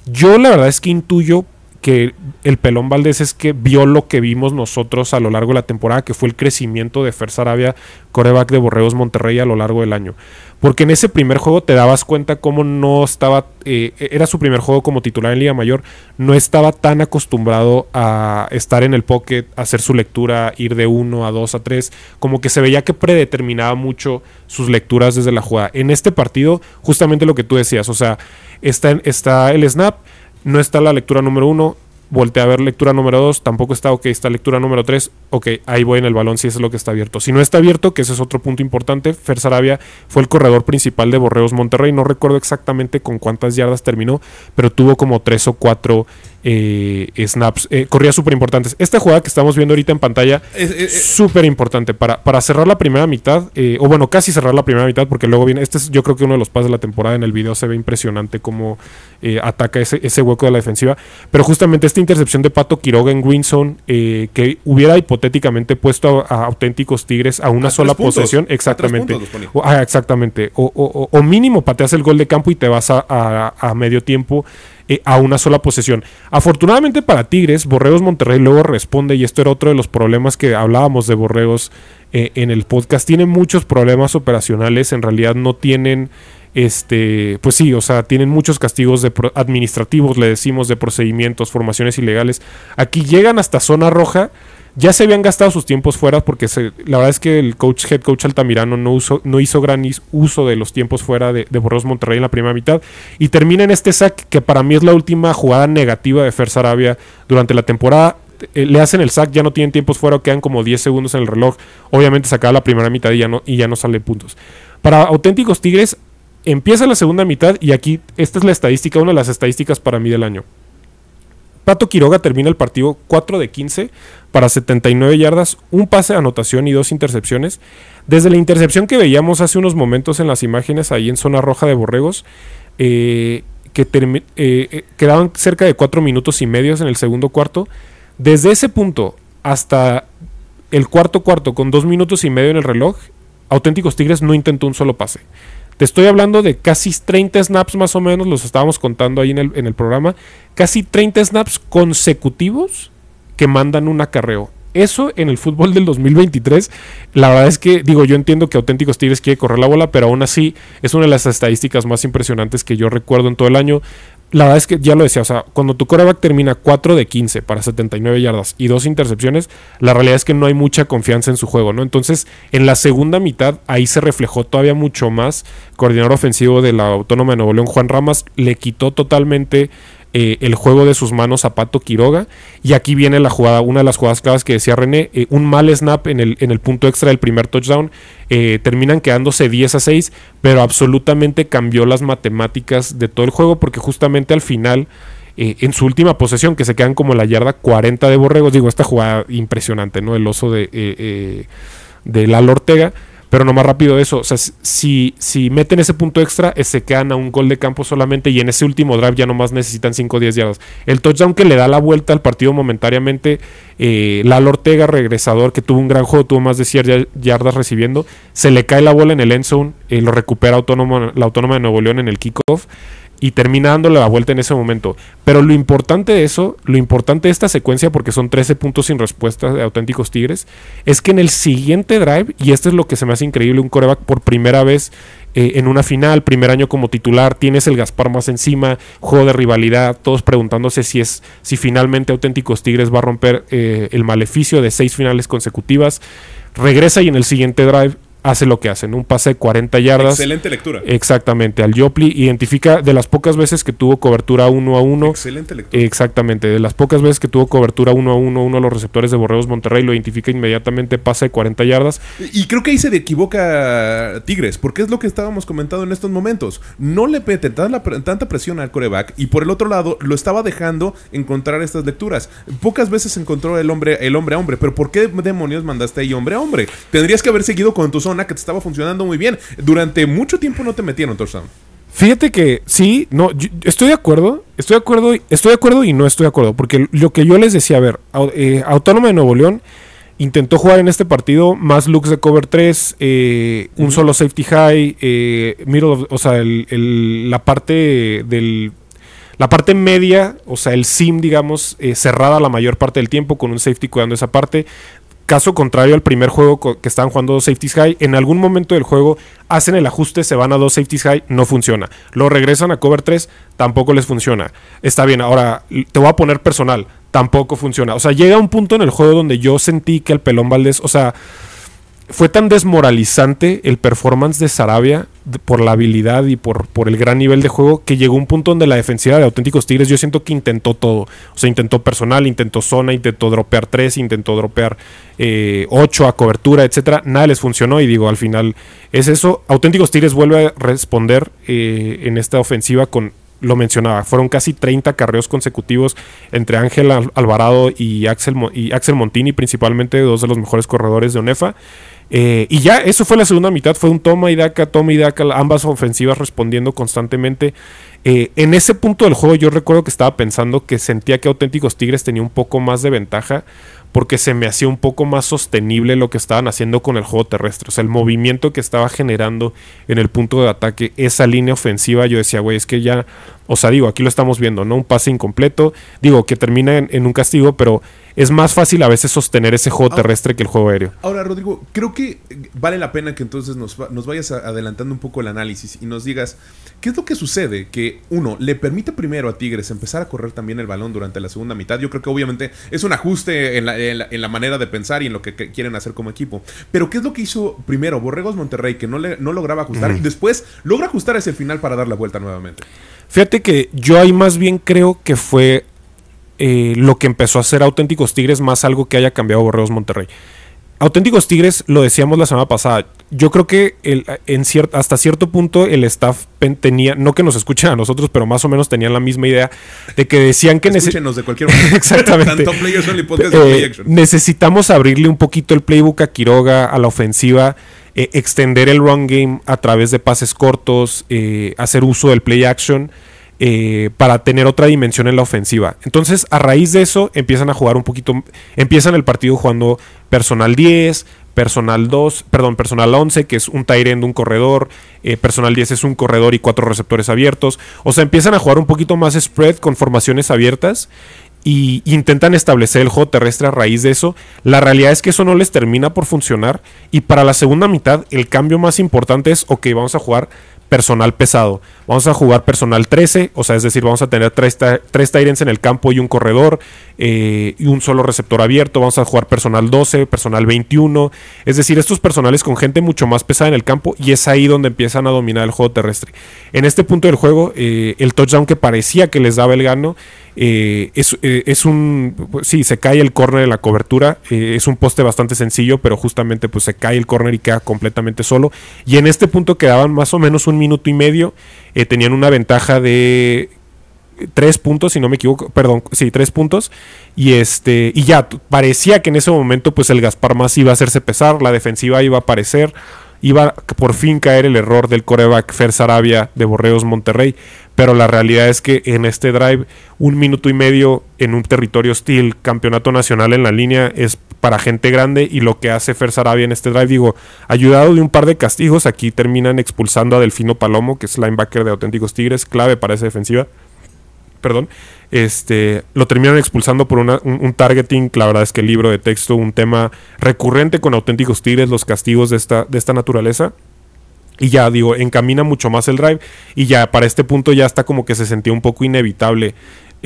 Yo la verdad es que intuyo que el pelón Valdés es que vio lo que vimos nosotros a lo largo de la temporada, que fue el crecimiento de Fer Sarabia, coreback de Borreos Monterrey a lo largo del año. Porque en ese primer juego te dabas cuenta cómo no estaba, eh, era su primer juego como titular en Liga Mayor, no estaba tan acostumbrado a estar en el pocket, hacer su lectura, ir de 1 a 2 a 3, como que se veía que predeterminaba mucho sus lecturas desde la jugada. En este partido, justamente lo que tú decías, o sea, está, está el snap, no está la lectura número 1, voltea a ver lectura número 2, tampoco está, ok, está lectura número 3, ok, ahí voy en el balón si eso es lo que está abierto. Si no está abierto, que ese es otro punto importante, Fer Sarabia fue el corredor principal de Borreos Monterrey, no recuerdo exactamente con cuántas yardas terminó, pero tuvo como 3 o 4 eh, snaps, eh, corría súper importantes. Esta jugada que estamos viendo ahorita en pantalla, Es- es- es- súper importante para, para cerrar la primera mitad, eh, o bueno, casi cerrar la primera mitad, porque luego viene, este es yo creo que uno de los pases de la temporada, en el video se ve impresionante cómo eh, ataca ese, ese hueco de la defensiva, pero justamente esta intercepción de Pato Quiroga en Green Zone, eh, que hubiera hipotéticamente puesto a, a auténticos Tigres a una A sola posesión, exactamente, o, ah, exactamente, o, o- o- o mínimo pateas el gol de campo y te vas a medio tiempo. eh, a una sola posesión. Afortunadamente para Tigres, Borregos Monterrey luego responde, y esto era otro de los problemas que hablábamos de Borregos eh, en el podcast. Tienen muchos problemas operacionales, en realidad no tienen este, pues sí, o sea, tienen muchos castigos administrativos, le decimos, de procedimientos, formaciones ilegales. Aquí llegan hasta zona roja. Ya se habían gastado sus tiempos fuera porque la verdad es que el coach, head coach Altamirano no, no hizo gran uso de los tiempos fuera de, de Monterrey en la primera mitad. Y termina en este sack que para mí es la última jugada negativa de Fer Sarabia durante la temporada eh, le hacen el sack, ya no tienen tiempos fuera, quedan como 10 segundos en el reloj. Obviamente sacaba la primera mitad y ya no, y ya no sale puntos. Para auténticos Tigres, Empieza la segunda mitad y aquí esta es la estadística, una de las estadísticas para mí del año. Pato Quiroga termina el partido 4 de 15 para 79 yardas, un pase de anotación y dos intercepciones. Desde la intercepción que veíamos hace unos momentos en las imágenes ahí en zona roja de Borregos, eh, que eh, eh, quedaban cerca de 4 minutos y medio en el segundo cuarto. Desde ese punto hasta el cuarto cuarto con 2 minutos y medio en el reloj, Auténticos Tigres no intentó un solo pase. Te estoy hablando de casi 30 snaps más o menos, los estábamos contando ahí en el, en el programa. Casi 30 snaps consecutivos que mandan un acarreo. Eso en el fútbol del 2023, la verdad es que, digo, yo entiendo que Auténticos Tigres quiere correr la bola, pero aún así es una de las estadísticas más impresionantes que yo recuerdo en todo el año la verdad es que ya lo decía, o sea, cuando tu coreback termina 4 de 15 para 79 yardas y dos intercepciones, la realidad es que no hay mucha confianza en su juego, ¿no? Entonces, en la segunda mitad, ahí se reflejó todavía mucho más. Coordinador ofensivo de la Autónoma de Nuevo León, Juan Ramas, le quitó totalmente eh, el juego de sus manos a Pato Quiroga. Y aquí viene la jugada, una de las jugadas claves que decía René, eh, un mal snap en el, en el punto extra del primer touchdown. Eh, terminan quedándose 10 a 6, pero absolutamente cambió las matemáticas de todo el juego porque justamente al final... en su última posesión, que se quedan como la yarda 40 de Borregos. Digo, esta jugada impresionante, ¿no? El oso de, de Lalo Ortega. Pero no más rápido eso. O sea, si, si meten ese punto extra, se quedan a un gol de campo solamente y en ese último drive ya nomás necesitan 5 o 10 yardas. El touchdown que le da la vuelta al partido momentáneamente, eh, Lalo Ortega, regresador, que tuvo un gran juego, tuvo más de 100 yardas recibiendo, se le cae la bola en el end zone, eh, lo recupera autónomo, la Autónoma de Nuevo León en el kickoff y termina dándole la vuelta en ese momento. Pero lo importante de eso, lo importante de esta secuencia, porque son 13 puntos sin respuesta de auténticos Tigres, es que en el siguiente drive, y esto es lo que se me hace increíble, un coreback por primera vez eh, en una final, primer año como titular, tienes el Gaspar más encima, juego de rivalidad, todos preguntándose si es, si finalmente auténticos Tigres va a romper eh, el maleficio de seis finales consecutivas. Regresa y en el siguiente drive hace lo que hace, un pase de 40 yardas. Excelente lectura. Exactamente, al Jopli identifica de las pocas veces que tuvo cobertura uno a uno. Excelente lectura. Exactamente, de las pocas veces que tuvo cobertura uno a uno, uno de los receptores de Borreos Monterrey lo identifica inmediatamente, pase de 40 yardas. Y creo que ahí se equivoca Tigres, porque es lo que estábamos comentando en estos momentos. No le pete tanta presión al coreback y por el otro lado lo estaba dejando encontrar estas lecturas. Pocas veces encontró el hombre, el hombre a hombre, pero ¿por qué demonios mandaste ahí hombre a hombre? Tendrías que haber seguido con tu zona que te estaba funcionando muy bien. Durante mucho tiempo no te metieron touchdown. Fíjate que sí, no, estoy de acuerdo, estoy de acuerdo, estoy de acuerdo y no estoy de acuerdo, porque lo que yo les decía, a ver, eh, Autónoma de Nuevo León intentó jugar en este partido más looks de cover 3, eh, un solo safety high, eh, middle o sea, la parte del la parte media, o sea, el sim, digamos, cerrada la mayor parte del tiempo con un safety cuidando esa parte. Caso contrario al primer juego que estaban jugando dos safeties high, en algún momento del juego hacen el ajuste, se van a dos safeties high, no funciona. Lo regresan a cover 3, tampoco les funciona. Está bien, ahora te voy a poner personal, tampoco funciona. O sea, llega un punto en el juego donde yo sentí que el pelón Valdés, o sea, fue tan desmoralizante el performance de Sarabia por la habilidad y por, por el gran nivel de juego que llegó un punto donde la defensiva de auténticos Tigres yo siento que intentó todo. O sea, intentó personal, intentó zona, intentó dropear 3, intentó dropear 8 eh, a cobertura, etcétera. Nada les funcionó y digo, al final es eso. Auténticos Tigres vuelve a responder eh, en esta ofensiva con lo mencionaba, fueron casi 30 carreos consecutivos entre Ángel Alvarado y Axel, y Axel Montini, principalmente dos de los mejores corredores de ONEFA. Eh, y ya, eso fue la segunda mitad, fue un toma y daca, toma y daca, ambas ofensivas respondiendo constantemente. Eh, en ese punto del juego yo recuerdo que estaba pensando que sentía que Auténticos Tigres tenía un poco más de ventaja porque se me hacía un poco más sostenible lo que estaban haciendo con el juego terrestre. O sea, el movimiento que estaba generando en el punto de ataque, esa línea ofensiva, yo decía, güey, es que ya O sea, digo, aquí lo estamos viendo, ¿no? Un pase incompleto, digo, que termina en, en un castigo, pero es más fácil a veces sostener ese juego terrestre que el juego aéreo. Ahora, Rodrigo, creo que vale la pena que entonces nos, nos vayas adelantando un poco el análisis y nos digas qué es lo que sucede que, uno, le permite primero a Tigres empezar a correr también el balón durante la segunda mitad. Yo creo que obviamente es un ajuste en la, en la- en la manera de pensar y en lo que, que quieren hacer como equipo. Pero ¿qué es lo que hizo primero Borregos Monterrey que no, le, no lograba ajustar y después logra ajustar hacia el final para dar la vuelta nuevamente? Fíjate que yo ahí más bien creo que fue eh, lo que empezó a hacer Auténticos Tigres más algo que haya cambiado Borreos Monterrey. Auténticos Tigres, lo decíamos la semana pasada, yo creo que el, en cier- hasta cierto punto el staff tenía, no que nos escuchen a nosotros, pero más o menos tenían la misma idea de que decían que Escúchenos de cualquier manera. Exactamente. Tanto Eh, como Play Action. necesitamos abrirle un poquito el playbook a Quiroga, a la ofensiva, eh, extender el run game a través de pases cortos, eh, hacer uso del play action eh, para tener otra dimensión en la ofensiva. Entonces, a raíz de eso, empiezan a jugar un poquito, empiezan el partido jugando personal 10, personal 2, perdón, personal 11, que es un end, un corredor, personal 10 es un corredor y cuatro receptores abiertos. O sea, empiezan a jugar un poquito más spread con formaciones abiertas y intentan establecer el juego terrestre a raíz de eso. La realidad es que eso no les termina por funcionar y para la segunda mitad el cambio más importante es, ok, vamos a jugar personal pesado. Vamos a jugar personal 13, o sea, es decir, vamos a tener tres, tres ends en el campo y un corredor eh, y un solo receptor abierto. Vamos a jugar personal 12, personal 21. Es decir, estos personales con gente mucho más pesada en el campo y es ahí donde empiezan a dominar el juego terrestre. En este punto del juego, eh, el touchdown que parecía que les daba el gano eh, es, eh, es un. Sí, se cae el corner de la cobertura. eh, es un poste bastante sencillo, pero justamente pues se cae el corner y queda completamente solo. Y en este punto quedaban más o menos un minuto y medio. tenían una ventaja de tres puntos, si no me equivoco, perdón, sí, tres puntos. Y este, y ya, parecía que en ese momento, pues el Gaspar más iba a hacerse pesar, la defensiva iba a aparecer, iba por fin caer el error del coreback Fer Sarabia de Borreos Monterrey. Pero la realidad es que en este drive, un minuto y medio en un territorio hostil, campeonato nacional en la línea, es para gente grande. Y lo que hace Fer Sarabia en este drive, digo, ayudado de un par de castigos, aquí terminan expulsando a Delfino Palomo, que es linebacker de Auténticos Tigres, clave para esa defensiva perdón, este, lo terminan expulsando por un, un targeting. La verdad es que el libro de texto, un tema recurrente con auténticos tigres, los castigos de esta, de esta naturaleza. Y ya digo, encamina mucho más el drive. Y ya para este punto ya está como que se sentía un poco inevitable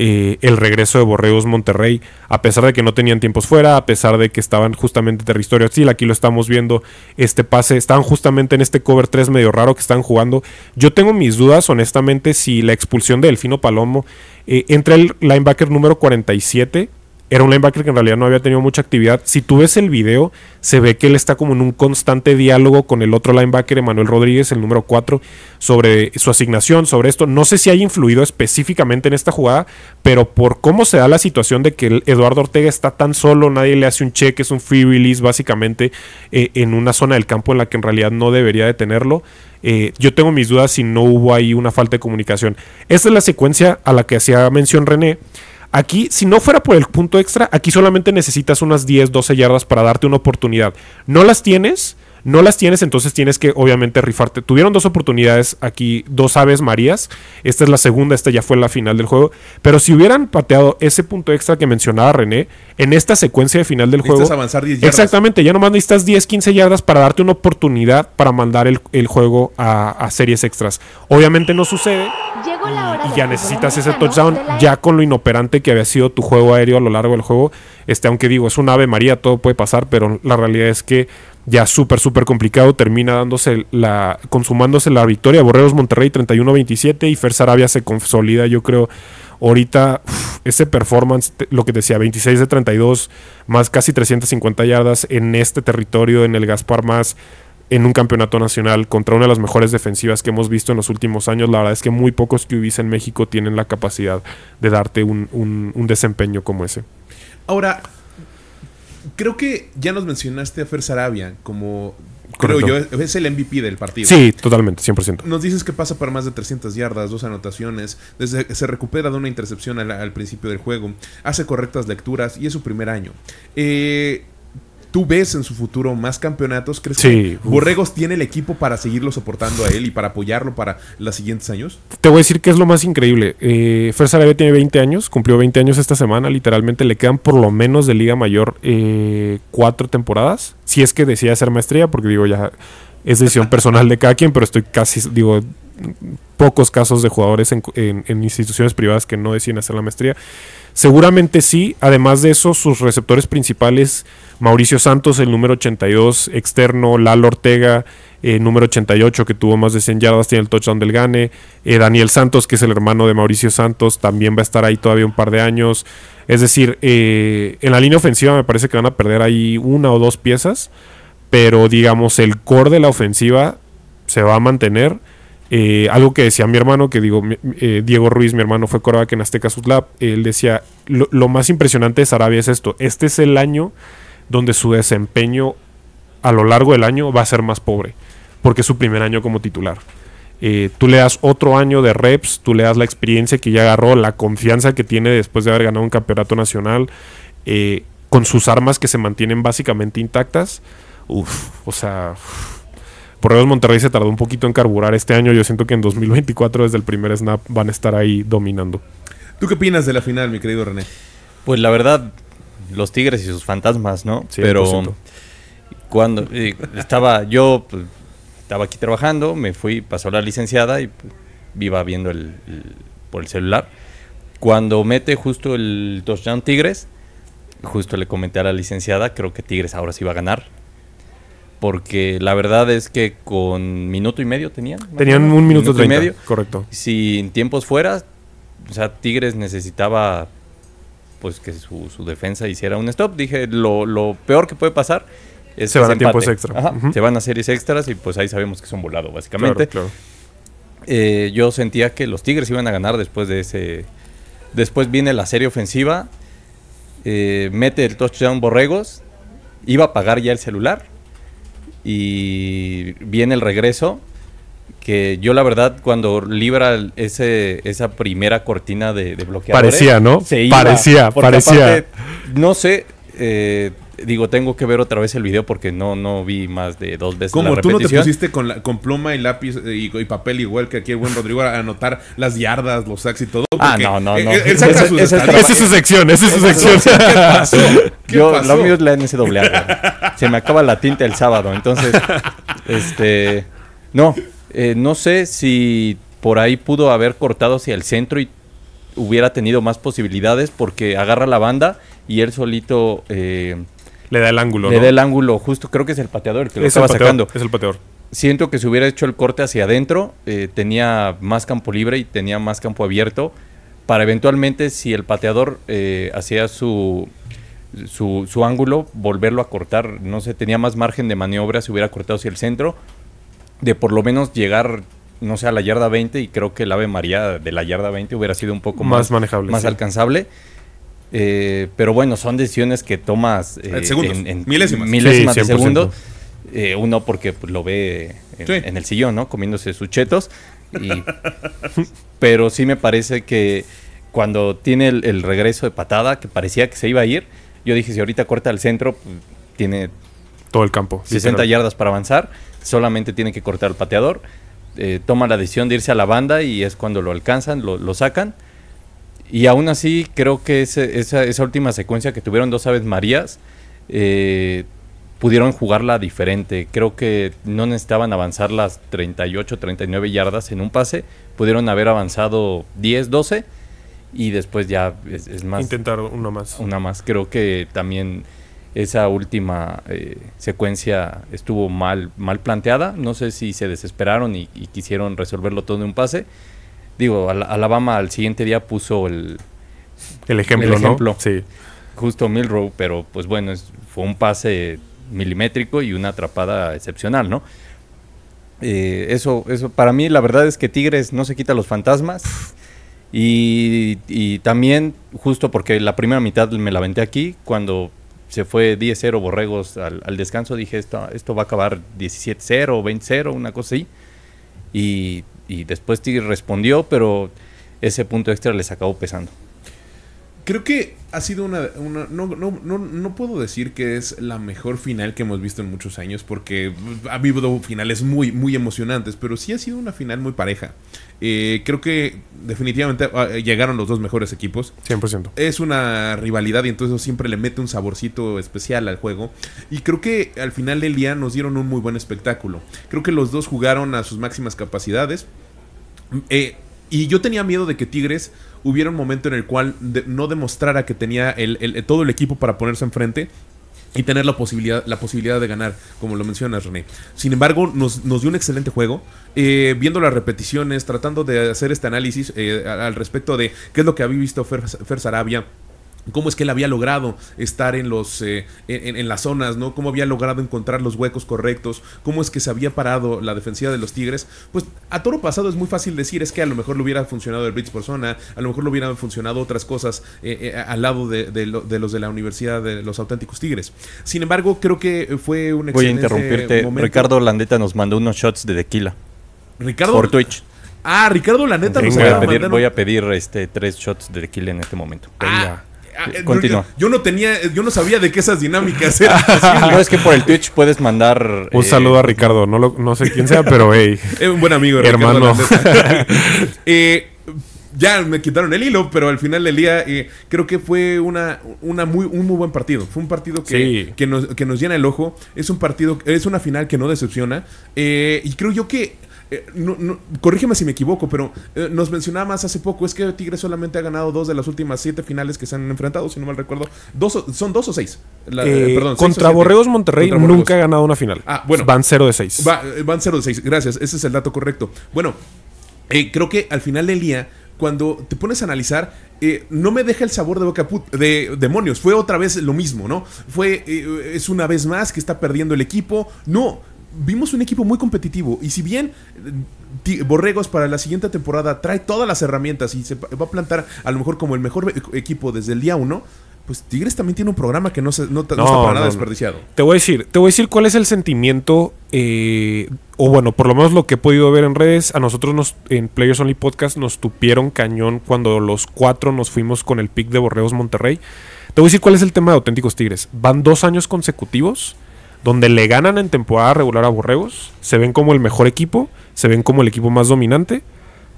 eh, el regreso de Borreos Monterrey. A pesar de que no tenían tiempos fuera, a pesar de que estaban justamente en territorio hostil. Aquí lo estamos viendo, este pase. Estaban justamente en este cover 3 medio raro que están jugando. Yo tengo mis dudas, honestamente, si la expulsión de Delfino Palomo eh, entre el linebacker número 47 era un linebacker que en realidad no había tenido mucha actividad. Si tú ves el video, se ve que él está como en un constante diálogo con el otro linebacker, Emanuel Rodríguez, el número 4, sobre su asignación, sobre esto. No sé si haya influido específicamente en esta jugada, pero por cómo se da la situación de que Eduardo Ortega está tan solo, nadie le hace un cheque, es un free release básicamente eh, en una zona del campo en la que en realidad no debería de tenerlo. Eh, yo tengo mis dudas si no hubo ahí una falta de comunicación. Esta es la secuencia a la que hacía mención René. Aquí, si no fuera por el punto extra, aquí solamente necesitas unas 10, 12 yardas para darte una oportunidad. No las tienes, no las tienes, entonces tienes que obviamente rifarte. Tuvieron dos oportunidades aquí, dos aves marías. Esta es la segunda, esta ya fue la final del juego. Pero si hubieran pateado ese punto extra que mencionaba René, en esta secuencia de final del Necesitas juego. avanzar 10 yardas. Exactamente, ya nomás necesitas 10, 15 yardas para darte una oportunidad para mandar el, el juego a, a series extras. Obviamente no sucede Llegó la hora y ya necesitas ese touchdown ya con lo inoperante que había sido tu juego aéreo a lo largo del juego. Este, aunque digo, es un ave María, todo puede pasar, pero la realidad es que ya súper, súper complicado. Termina dándose la, consumándose la victoria. Borreros Monterrey 31-27 y Fer Sarabia se consolida, yo creo. Ahorita, ese performance, lo que decía, 26 de 32, más casi 350 yardas en este territorio, en el Gaspar más en un campeonato nacional contra una de las mejores defensivas que hemos visto en los últimos años. La verdad es que muy pocos QBs en México tienen la capacidad de darte un, un- un desempeño como ese. Ahora, creo que ya nos mencionaste a Fer Sarabia como, creo yo, es el MVP del partido. Sí, totalmente, 100%. Nos dices que pasa para más de 300 yardas, dos anotaciones, desde, se recupera de una intercepción al, al principio del juego, hace correctas lecturas y es su primer año. Eh, ¿Tú ves en su futuro más campeonatos? ¿Crees Sí, que uf. Borregos tiene el equipo para seguirlo soportando a él y para apoyarlo para los siguientes años? Te voy a decir que es lo más increíble. Eh, Fer Sarabia tiene 20 años, cumplió 20 años esta semana. Literalmente le quedan por lo menos de Liga Mayor eh, cuatro temporadas. Si es que decide hacer maestría, porque digo, ya es decisión personal de cada quien, pero estoy casi, digo, pocos casos de jugadores en, en- en instituciones privadas que no deciden hacer la maestría. Seguramente sí. Además de eso, sus receptores principales, Mauricio Santos, el número 82 externo, Lalo Ortega, eh, número 88, que tuvo más de 100 yardas, tiene el touchdown del Gane. eh, Daniel Santos, que es el hermano de Mauricio Santos, también va a estar ahí todavía un par de años. Es decir, eh, en la línea ofensiva me parece que van a perder ahí una o dos piezas, pero digamos, el core de la ofensiva se va a mantener. Algo que decía mi hermano, que digo, Diego Ruiz, mi hermano, fue coreback en Azteca Sutlab. Él decía: lo, lo más impresionante de Sarabia es esto. Este es el año donde su desempeño a lo largo del año va a ser más pobre, porque es su primer año como titular. Eh, tú le das otro año de reps, tú le das la experiencia que ya agarró, la confianza que tiene después de haber ganado un campeonato nacional, eh, con sus armas que se mantienen básicamente intactas. Uf, o sea, Borregos Monterrey se tardó un poquito en carburar este año. Yo siento que en 2024, desde el primer snap, van a estar ahí dominando. ¿Tú qué opinas de la final, mi querido René? Pues la verdad, los Tigres y sus fantasmas, ¿no? 100%. Pero cuando eh, estaba yo pues, estaba aquí trabajando, me fui, pasó la licenciada y pues, iba viendo el, el- por el celular. Cuando mete justo el touchdown Tigres, justo le comenté a la licenciada, creo que Tigres ahora sí va a ganar. Porque la verdad es que con minuto y medio tenían. Tenían un minuto y medio. Correcto. Si en tiempos fuera, o sea, Tigres necesitaba pues que su, su defensa hiciera un stop. Dije, lo, lo peor que puede pasar es Se van a tiempos extra. Ajá. Se van a series extras y pues ahí sabemos que son volado, básicamente. Claro, claro. Eh, yo sentía que los Tigres iban a ganar después de ese. Después viene la serie ofensiva. eh, mete el touchdown Borregos. Iba a apagar ya el celular. Y viene el regreso. Que yo, la verdad, cuando libra ese, esa primera cortina de, de bloqueadores. Parecía, ¿no? se iba, Parecía, parecía. aparte, no sé. eh, digo, tengo que ver otra vez el video porque no, no vi más de dos veces Como la tú no te pusiste con, la- con pluma y lápiz eh, y, y papel igual que aquí el buen Rodrigo a anotar las yardas, los sacks y todo. Ah, no, no, él- no. Él, él saca Ese- sus ese es estadísticas. Esa es su sección, esa es su sección. ¿Qué pasó? ¿Qué Yo, pasó? lo mío es la NCAA. Se me acaba la tinta el sábado. Entonces, este. No, eh, no sé si por ahí pudo haber cortado hacia el centro y hubiera tenido más posibilidades porque agarra la banda y él solito eh, Le da el ángulo, le ¿no? da el ángulo justo. Creo que es el pateador el que lo es estaba pateador, sacando. Es el pateador. Siento que si hubiera hecho el corte hacia adentro, eh, tenía más campo libre y tenía más campo abierto para eventualmente, si el pateador eh, hacía su, su, su ángulo, volverlo a cortar. No sé, tenía más margen de maniobra si hubiera cortado hacia el centro, de por lo menos llegar, no sé, a la yarda 20 y creo que el Ave María de la yarda 20 hubiera sido un poco Más más, manejable, más sí. alcanzable. Eh, pero bueno, son decisiones que tomas eh, En milésimas. milésimas Sí, de 100%. segundo. Eh, uno porque pues, lo ve en, Sí. en el sillón, ¿no? Comiéndose sus chetos. Y, pero sí me parece que cuando tiene el, el regreso de patada, que parecía que se iba a ir, yo dije, si ahorita corta al centro, pues, tiene Todo el campo. 60 literal. yardas para avanzar, solamente tiene que cortar al pateador, eh, toma la decisión de irse a la banda y es cuando lo alcanzan, lo, lo sacan. Y aún así creo que ese- esa, esa última secuencia que tuvieron dos Aves Marías, eh, pudieron jugarla diferente. Creo que no necesitaban avanzar las 38, 39 yardas en un pase, pudieron haber avanzado 10, 12 y después ya es, es más Intentar uno más. una más. Creo que también esa última eh, secuencia estuvo mal, mal planteada. No sé si se desesperaron y, y quisieron resolverlo todo en un pase. Digo, Al- Alabama al siguiente día puso el El ejemplo, El ¿no? ejemplo. Sí. justo Milrow, pero pues bueno, es- fue un pase milimétrico y una atrapada excepcional, ¿no? Eh, eso, eso, para mí la verdad es que Tigres no se quita los fantasmas. Y, y también, justo porque la primera mitad me la aventé aquí, cuando se fue 10-0 Borregos al, descanso, dije, esto, esto va a acabar 17-0, 20-0, una cosa así. Y, y después Tigres respondió, pero ese punto extra les acabó pesando. Creo que ha sido una... una- no, no, no, no puedo decir que es la mejor final que hemos visto en muchos años porque ha habido finales muy, muy emocionantes, pero sí ha sido una final muy pareja. Eh, creo que definitivamente ah, llegaron los dos mejores equipos. 100%. Es una rivalidad y entonces eso siempre le mete un saborcito especial al juego. Y creo que al final del día nos dieron un muy buen espectáculo. Creo que los dos jugaron a sus máximas capacidades. Eh, y yo tenía miedo de que Tigres hubiera un momento en el cual de- no demostrara que tenía el- el- todo el equipo para ponerse enfrente y tener la posibilidad, la posibilidad de ganar, como lo mencionas, René. Sin embargo, nos, nos dio un excelente juego. Eh, viendo las repeticiones, tratando de hacer este análisis eh, al respecto de qué es lo que había visto Fer, Fer Sarabia. Cómo es que él había logrado estar en los eh, en, en las zonas, ¿no? Cómo había logrado encontrar los huecos correctos, cómo es que se había parado la defensiva de los Tigres. Pues a toro pasado es muy fácil decir, es que a lo mejor le hubiera funcionado el Blitz por zona, a lo mejor le hubieran funcionado otras cosas eh, eh, al lado de, de lo- de los de la Universidad de los auténticos Tigres. Sin embargo, creo que fue un Voy a excelente interrumpirte. momento. Ricardo Landeta nos mandó unos shots de tequila Ricardo por Twitch. Ah, Ricardo la neta nos. Voy a pedir, voy a pedir este, tres shots de tequila en este momento. Ah, continúa. Yo, yo no tenía, yo no sabía de que esas dinámicas eran. No, es que por el Twitch puedes mandar... Un eh, saludo a Ricardo. No, lo- no sé quién sea, pero hey. Es un buen amigo, Ricardo Hermano. Eh, ya me quitaron el hilo, pero al final del día eh, creo que fue una, una muy, un muy buen partido. Fue un partido que, Sí. que, nos, que nos llena el ojo. Es un partido, es una final que no decepciona. Eh, y creo yo que. Eh, no- no- corrígeme si me equivoco, pero eh, nos mencionaba más hace poco, es que Tigres solamente ha ganado dos de las últimas siete finales que se han enfrentado, si no mal recuerdo. Dos, ¿Son dos o seis? La- Eh, eh, perdón, seis contra siete. Borregos Monterrey Contra Borregos. nunca ha ganado una final. Ah, bueno. Van 0 de 6. Va- eh, van 0 de 6, gracias, ese es el dato correcto. Bueno, creo que al final del día, cuando te pones a analizar, eh, no me deja el sabor de boca de demonios. Fue otra vez lo mismo, ¿no? Fue, eh, es una vez más que está perdiendo el equipo. No, vimos un equipo muy competitivo. Y si bien eh, Borregos para la siguiente temporada trae todas las herramientas y se va a plantar a lo mejor como el mejor e- equipo desde el día uno, pues Tigres también tiene un programa que no, se, no, ta- no No, está para nada desperdiciado. Te voy a decir, te voy a decir cuál es el sentimiento, eh, o bueno, por lo menos lo que he podido ver en redes. A nosotros nos, en Players Only Podcast nos tupieron cañón cuando los cuatro nos fuimos con el pick de Borreos Monterrey. Te voy a decir cuál es el tema de auténticos Tigres. Van dos años consecutivos donde le ganan en temporada regular a Borregos, se ven como el mejor equipo, se ven como el equipo más dominante,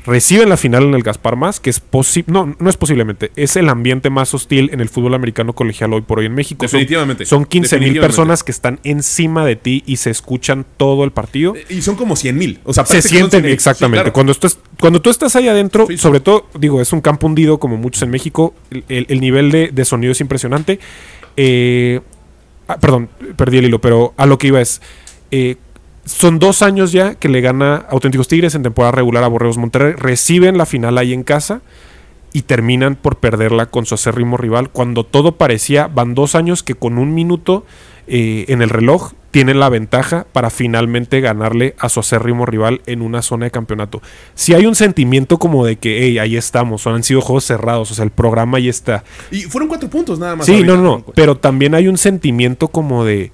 reciben la final en el Gaspar Más, que es posible, no, no es posiblemente, es el ambiente más hostil en el fútbol americano colegial hoy por hoy en México. Son- Definitivamente, Son, 15 mil personas que están encima de ti y se escuchan todo el partido. Y son como 100 mil. O sea, Se son sienten 100,000. exactamente. Sí, claro. cuando, estás, cuando tú estás ahí adentro, Sí, sí. sobre todo, digo, es un campo hundido como muchos en México, el, el- el nivel de, de sonido es impresionante. Eh, ah, perdón, perdí el hilo, pero a lo que iba es, eh, son dos años ya que le gana Auténticos Tigres en temporada regular a Borreos Monterrey, reciben la final ahí en casa y terminan por perderla con su acérrimo rival cuando todo parecía, van dos años que con un minuto eh, en el reloj tienen la ventaja para finalmente ganarle a su acérrimo rival en una zona de campeonato. Si hay un sentimiento como de que, hey, ahí estamos, o han sido juegos cerrados, o sea, el programa ahí está. Y fueron cuatro puntos nada más. Sí, ahorita. no, no, pero también hay un sentimiento como de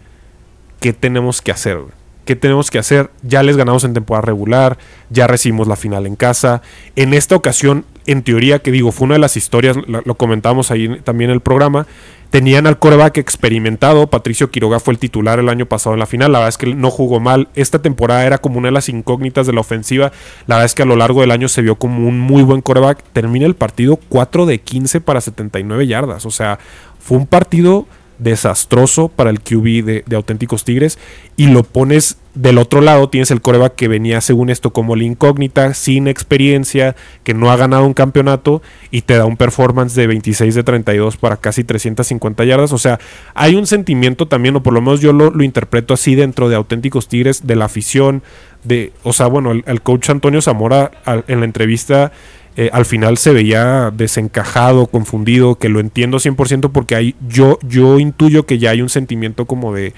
qué tenemos que hacer, güey? ¿Qué tenemos que hacer? Ya les ganamos en temporada regular, ya recibimos la final en casa. En esta ocasión, en teoría, que digo, fue una de las historias, lo, comentamos ahí también en el programa, tenían al coreback experimentado, Patricio Quiroga fue el titular el año pasado en la final, la verdad es que no jugó mal, esta temporada era como una de las incógnitas de la ofensiva, la verdad es que a lo largo del año se vio como un muy buen coreback, termina el partido 4 de 15 para 79 yardas, o sea, fue un partido desastroso para el QB de, auténticos Tigres y lo pones del otro lado, tienes el coreback que venía según esto como la incógnita, sin experiencia, que no ha ganado un campeonato y te da un performance de 26 de 32 para casi 350 yardas, o sea, hay un sentimiento también, o por lo menos yo lo, lo interpreto así dentro de auténticos Tigres, de la afición, de, o sea, bueno, el, coach Antonio Zamora en la entrevista eh, al final se veía desencajado, confundido, que lo entiendo 100% porque hay, yo, yo intuyo que ya hay un sentimiento como de,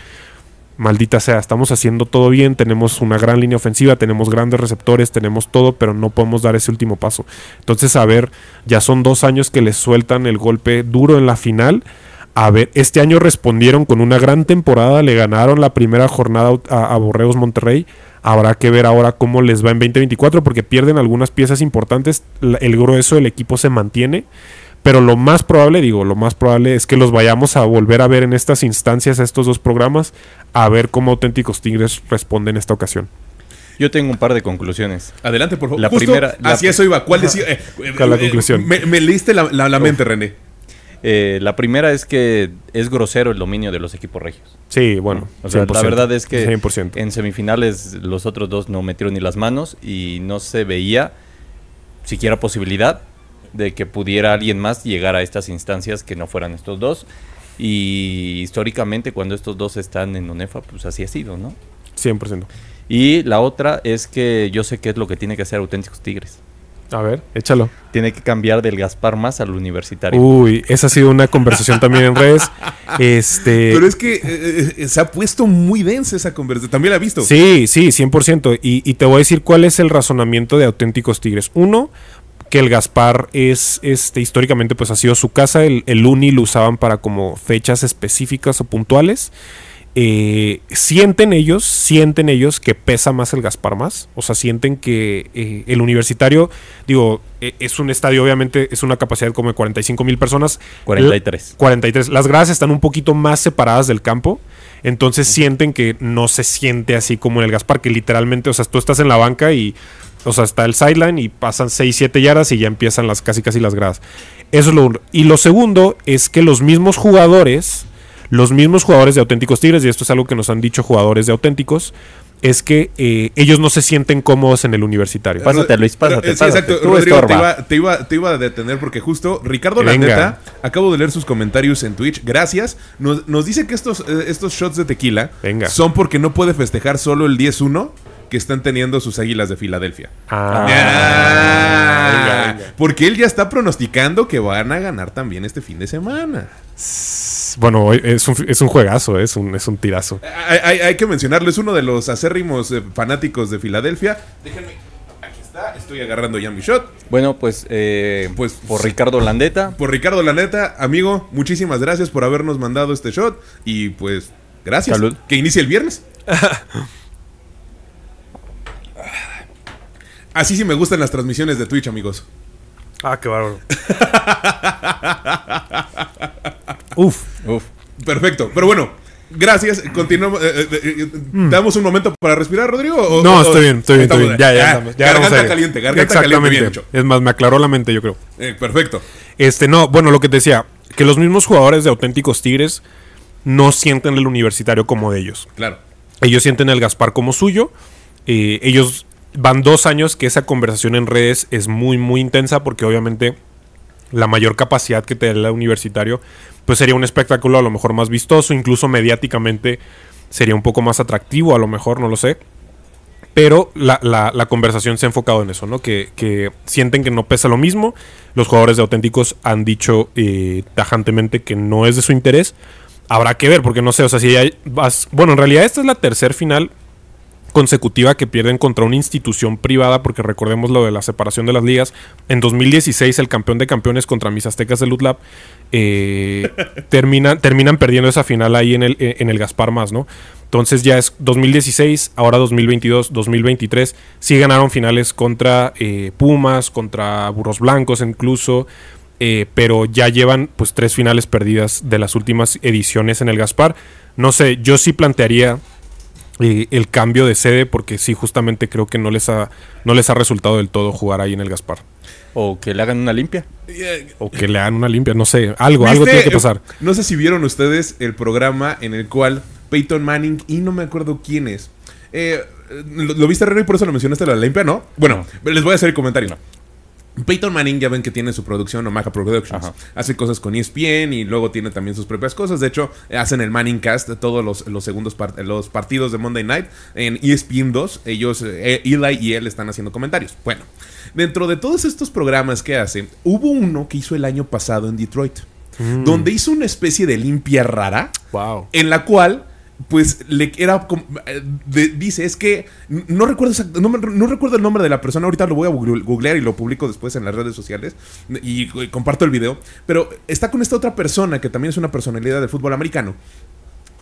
maldita sea, estamos haciendo todo bien, tenemos una gran línea ofensiva, tenemos grandes receptores, tenemos todo, pero no podemos dar ese último paso. Entonces, a ver, ya son dos años que les sueltan el golpe duro en la final. A ver, este año respondieron con una gran temporada, le ganaron la primera jornada a, a Borreos Monterrey. Habrá que ver ahora cómo les va en 2024 porque pierden algunas piezas importantes, la- el grueso del equipo se mantiene, Pero lo más probable, digo, lo más probable es que los vayamos a volver a ver en estas instancias, a estos dos programas, a ver cómo auténticos Tigres responden en esta ocasión. Yo tengo un par de conclusiones. Adelante, por favor. La Justo primera- la Hacia pri- eso iba. ¿Cuál decía? eh, eh, ¿Cuál la eh, conclusión? Me, me leíste la, la- la mente, René. Eh, la primera es que es grosero el dominio de los equipos regios. Sí, bueno. O sea, la 100%, verdad es que 100%. en semifinales los otros dos no metieron ni las manos y no se veía siquiera posibilidad de que pudiera alguien más llegar a estas instancias que no fueran estos dos. Y históricamente cuando estos dos están en UNEFA, pues así ha sido, ¿no? 100%. Y la otra es que yo sé qué es lo que tiene que hacer Auténticos Tigres. A ver, échalo. Tiene que cambiar del Gaspar más al universitario. Uy, esa ha sido una conversación también en redes. Este. Pero es que eh, eh, se ha puesto muy densa esa conversación. También la he visto. Sí, sí, 100%. Y, y te voy a decir cuál es el razonamiento de auténticos tigres. Uno, que el Gaspar es, este, históricamente, pues ha sido su casa. El, el Uni lo usaban para como fechas específicas o puntuales. Eh, sienten ellos, sienten ellos que pesa más el Gaspar más. O sea, sienten que eh, el universitario, digo, eh, es un estadio, obviamente, es una capacidad como de 45 mil personas. 43. 43. Las gradas están un poquito más separadas del campo. Entonces sienten que no se siente así como en el Gaspar, que literalmente, o sea, tú estás en la banca y, o sea, está el sideline y pasan 6, 7 yardas y ya empiezan las casi casi las gradas. Eso es lo uno. Y lo segundo es que los mismos jugadores, los mismos jugadores de auténticos Tigres, y esto es algo que nos han dicho jugadores de auténticos, es que eh, ellos no se sienten cómodos en el universitario. Pásate, Luis, pásate, Eh, Sí, pásate. exacto. Rodrigo, te iba, te, iba, te iba a detener porque justo Ricardo Venga. Landeta, acabo de leer sus comentarios en Twitch. Gracias. Nos, nos dice que estos, eh, estos shots de tequila Venga. son porque no puede festejar solo el 10-1 que están teniendo sus águilas de Filadelfia. Ah, Ah, venga. Porque él ya está pronosticando que van a ganar también este fin de semana. Bueno, es un, es un juegazo, es un, es un tirazo. Hay, hay- hay que mencionarlo, es uno de los acérrimos eh, fanáticos de Filadelfia. Déjenme, aquí está, estoy agarrando ya mi shot. Bueno, pues, eh, Pues- por Ricardo Landeta. Por Ricardo Laneta, amigo, muchísimas gracias por habernos mandado este shot. Y pues, gracias. Salud. Que inicie el viernes. Así sí me gustan las transmisiones de Twitch, amigos. Ah, qué bárbaro. Uf. Uf. Perfecto. Pero bueno, gracias. Continuamos. eh, eh, eh, ¿Te damos un momento para respirar, Rodrigo? ¿O- No, o- estoy bien, estoy bien, estoy bien. Ya, ya, Ah, ya garganta caliente, garganta caliente. Exactamente. Bien hecho. Es más, me aclaró la mente, yo creo. Eh, perfecto. Este, no, bueno, lo que te decía, que los mismos jugadores de auténticos Tigres no sienten el universitario como de ellos. Claro. Ellos sienten el Gaspar como suyo. Eh, ellos van dos años que esa conversación en redes es muy, muy intensa porque obviamente la mayor capacidad que te da el universitario pues sería un espectáculo a lo mejor más vistoso, incluso mediáticamente sería un poco más atractivo, a lo mejor, no lo sé. Pero la, la- conversación se ha enfocado en eso, ¿no? Que, que sienten que no pesa lo mismo. Los jugadores de auténticos han dicho eh, tajantemente que no es de su interés. Habrá que ver, porque no sé, o sea, si ya vas. Bueno, en realidad esta es la tercera final consecutiva que pierden contra una institución privada, porque recordemos lo de la separación de las ligas. En 2016, el campeón de campeones contra mis aztecas de Lutlab eh, terminan, terminan perdiendo esa final ahí en el, en el Gaspar más, ¿no? Entonces ya es 2016, ahora 2022, 2023. Sí ganaron finales contra eh, Pumas, contra Burros Blancos incluso. eh, pero ya llevan pues tres finales perdidas de las últimas ediciones en el Gaspar. No sé, yo sí plantearía eh, el cambio de sede porque sí justamente creo que no les ha no les ha resultado del todo jugar ahí en el Gaspar O que le hagan una limpia. o que le hagan una limpia no sé algo algo tiene que pasar Eh, No sé si vieron ustedes el programa en el cual Peyton Manning y no me acuerdo quién es. Eh, ¿lo, lo viste, Reno, y por eso lo mencionaste la limpia, no? Bueno, les voy a hacer el comentario. Peyton Manning ya ven que tiene su producción Omaha Productions. Ajá. Hace cosas con ESPN y luego tiene también sus propias cosas. De hecho, hacen el Manning Cast todos los, los segundos part- los partidos de Monday Night en ESPN 2. Ellos, eh, Eli y él están haciendo comentarios. Bueno, dentro de todos estos programas que hace, hubo uno que hizo el año pasado en Detroit. Donde hizo una especie de limpia rara wow en la cual pues le era como- eh, dice es que no recuerdo no, no recuerdo el nombre de la persona ahorita lo voy a googlear y lo publico después en las redes sociales y, comparto el video pero está con esta otra persona que también es una personalidad del fútbol americano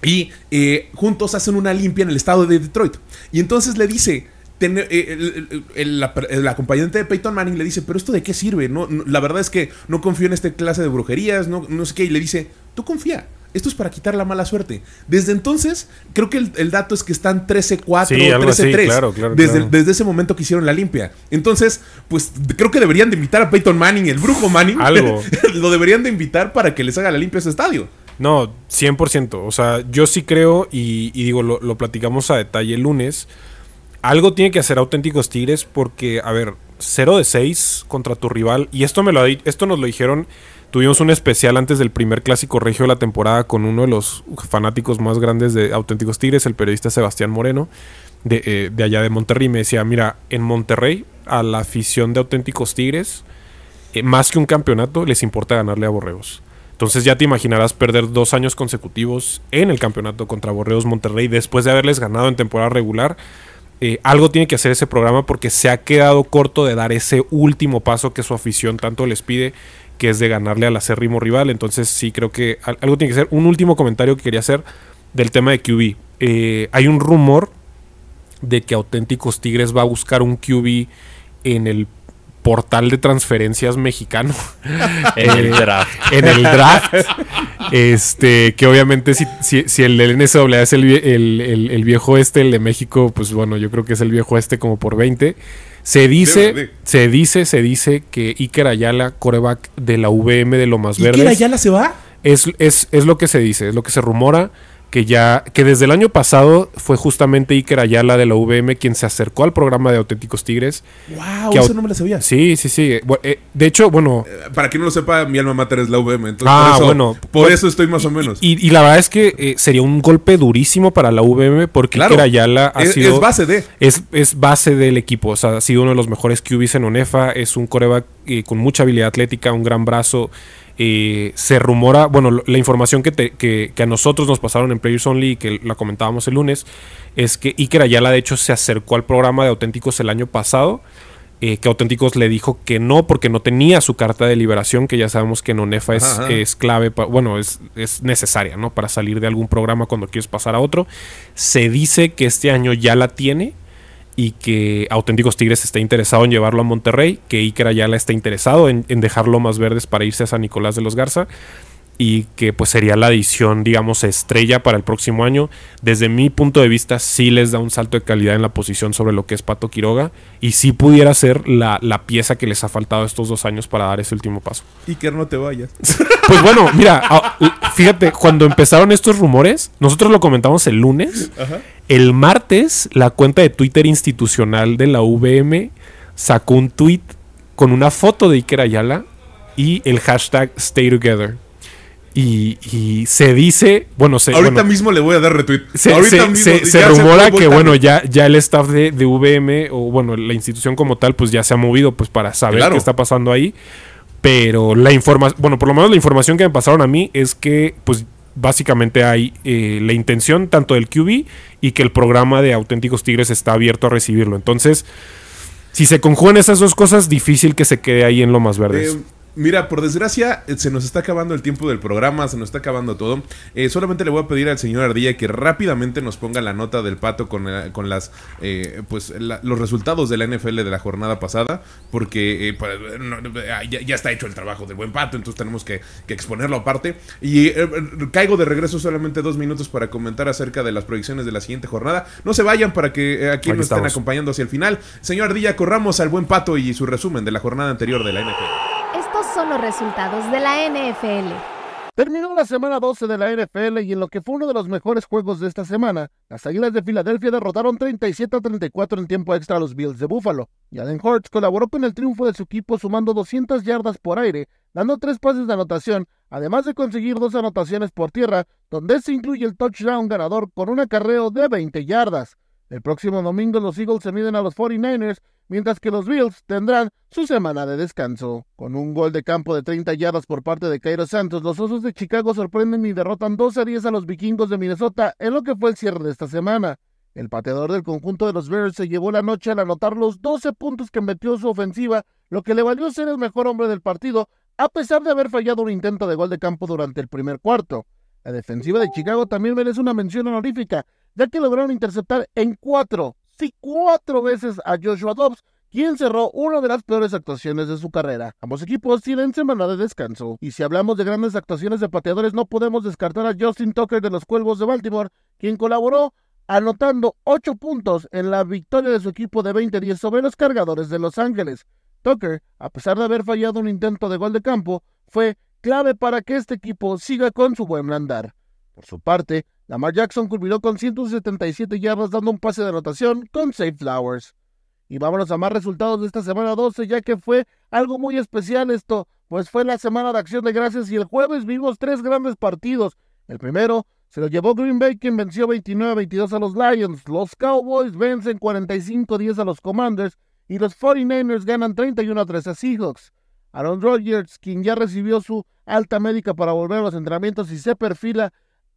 y eh, juntos hacen una limpia en el estado de Detroit y entonces le dice eh, el, el- acompañante de Peyton Manning le dice, pero esto de qué sirve? No, no, la verdad es que no confío en esta clase de brujerías, no, no sé qué, y le dice, tú confía. Esto es para quitar la mala suerte. Desde entonces, creo que el, el dato es que están 13-4, Sí, algo así, 13-3. claro, claro, desde, claro. desde ese momento que hicieron la limpia. Entonces, pues creo que deberían de invitar a Peyton Manning, el brujo Manning. Algo. lo deberían de invitar para que les haga la limpia a ese estadio. No, 100%. O sea, yo sí creo, y, y digo, lo, lo platicamos a detalle el lunes. Algo tiene que hacer auténticos Tigres porque, a ver, 0 de 6 contra tu rival. Y esto, me lo, esto nos lo dijeron. Tuvimos un especial antes del primer clásico regio de la temporada con uno de los fanáticos más grandes de auténticos Tigres, el periodista Sebastián Moreno, de, eh, de allá de Monterrey. Me decía, mira, en Monterrey, a la afición de auténticos Tigres, eh, más que un campeonato, les importa ganarle a Borregos. Entonces ya te imaginarás perder dos años consecutivos en el campeonato contra Borreos Monterrey después de haberles ganado en temporada regular. Eh, algo tiene que hacer ese programa porque se ha quedado corto de dar ese último paso que su afición tanto les pide, que es de ganarle al acérrimo rival. Entonces sí creo que al- algo tiene que ser. Un último comentario que quería hacer del tema de QB. Eh, hay un rumor de que Auténticos Tigres va a buscar un QB en el portal de transferencias mexicano. En el Eh, draft. En el draft. este, que obviamente si, si, si el del NCAA es el, el- el viejo este, el de México, pues bueno, yo creo que es el viejo este como por 20. Se dice, se dice, se dice que Iker Ayala, coreback de la VM de Lomas ¿Y qué Verdes, ya la se va? es, es, es lo que se dice, es lo que se rumora, que ya, que desde el año pasado fue justamente Iker Ayala de la VM quien se acercó al programa de Auténticos Tigres. Wow, Que eso no me la sabía. Sí, sí, sí. Eh, De hecho, bueno, Eh, Para quien no lo sepa, mi alma mater es la VM. Entonces, Ah, por eso, bueno. Por Pues- eso estoy más o menos. y, y la verdad es que eh, sería un golpe durísimo para la VM porque Claro. Iker Ayala ha es, sido... es base de. Es, es base del equipo, o sea, ha sido uno de los mejores QBs en ONEFA, es un coreback eh, con mucha habilidad atlética, un gran brazo. Eh, se rumora, bueno, la información que, te- que, que a nosotros nos pasaron en Players Only y que la comentábamos el lunes, es que Iker Ayala de hecho se acercó al programa de Auténticos el año pasado, eh, que Auténticos le dijo que no porque no tenía su carta de liberación, que ya sabemos que en ONEFA es, Ajá, ajá. es clave, pa- bueno, es, es necesaria, ¿no? Para salir de algún programa cuando quieres pasar a otro. Se dice que este año ya la tiene y que Auténticos Tigres está interesado en llevarlo a Monterrey, que Iker Ayala está interesado en, en dejarlo más verdes para irse a San Nicolás de los Garza y que pues sería la edición, digamos, estrella para el próximo año. Desde mi punto de vista, sí les da un salto de calidad en la posición sobre lo que es Pato Quiroga y sí pudiera ser la, la pieza que les ha faltado estos dos años para dar ese último paso. Iker, no te vayas. Pues bueno, mira, fíjate, cuando empezaron estos rumores, nosotros lo comentamos el lunes. El martes, la cuenta de Twitter institucional de la VM sacó un tweet con una foto de Iker Ayala y el hashtag Stay Together. Y, y se dice, bueno, se, Ahorita bueno, mismo le voy a dar retweet. se, Ahorita se- mismo. se- rumora que bueno ya ya el staff de, de VM o bueno la institución como tal pues ya se ha movido pues para saber Claro. qué está pasando ahí pero la información bueno por lo menos la información que me pasaron a mí es que pues básicamente hay eh, la intención tanto del QB y que el programa de auténticos tigres está abierto a recibirlo entonces si se conjugan esas dos cosas difícil que se quede ahí en lo más verdes Eh, mira, por desgracia, eh, se nos está acabando el tiempo del programa, se nos está acabando todo. Eh, solamente le voy a pedir al señor Ardilla que rápidamente nos ponga la nota del pato con, eh, con las eh, pues la- los resultados de la NFL de la jornada pasada, porque eh, pues, no, ah, ya, ya está hecho el trabajo del buen pato, entonces tenemos que, que exponerlo aparte. Y eh, eh, caigo de regreso solamente dos minutos para comentar acerca de las proyecciones de la siguiente jornada. No se vayan para que eh, aquí Aquí nos estén acompañando hacia el final. Señor Ardilla, corramos al buen pato y su resumen de la jornada anterior de la NFL. Son los resultados de la NFL. Terminó la semana 12 de la NFL y en lo que fue uno de los mejores juegos de esta semana, las Águilas de Filadelfia derrotaron 37 a 34 en tiempo extra a los Bills de Buffalo. Y Allen Hurts colaboró con el triunfo de su equipo sumando 200 yardas por aire, dando tres pases de anotación, además de conseguir dos anotaciones por tierra, donde se incluye el touchdown ganador con un acarreo de 20 yardas. El próximo domingo los Eagles se miden a los 49ers, mientras que los Bills tendrán su semana de descanso. Con un gol de campo de 30 yardas por parte de Cairo Santos, los Osos de Chicago sorprenden y derrotan 2 a 10 a los vikingos de Minnesota en lo que fue el cierre de esta semana. El pateador del conjunto de los Bears se llevó la noche al anotar los 12 puntos que metió su ofensiva, lo que le valió ser el mejor hombre del partido, a pesar de haber fallado un intento de gol de campo durante el primer cuarto. La defensiva de Chicago también merece una mención honorífica, ya que lograron interceptar en cuatro sí cuatro veces a Joshua Dobbs, quien cerró una de las peores actuaciones de su carrera. Ambos equipos tienen semana de descanso. Y si hablamos de grandes actuaciones de pateadores, no podemos descartar a Justin Tucker de los Cuervos de Baltimore, quien colaboró anotando 8 puntos en la victoria de su equipo de 20-10 sobre los cargadores de Los Ángeles. Tucker, a pesar de haber fallado un intento de gol de campo, fue clave para que este equipo siga con su buen andar. Por su parte, Lamar Jackson culminó con 177 yardas dando un pase de anotación con Safe Flowers. Y vámonos a más resultados de esta semana 12, ya que fue algo muy especial esto, pues fue la semana de acción de gracias y el jueves vimos tres grandes partidos. El primero se lo llevó Green Bay, quien venció 29-22 a los Lions. Los Cowboys vencen 45-10 a los Commanders y los 49ers ganan 31-3 a Seahawks. Aaron Rodgers, quien ya recibió su alta médica para volver a los entrenamientos y se perfila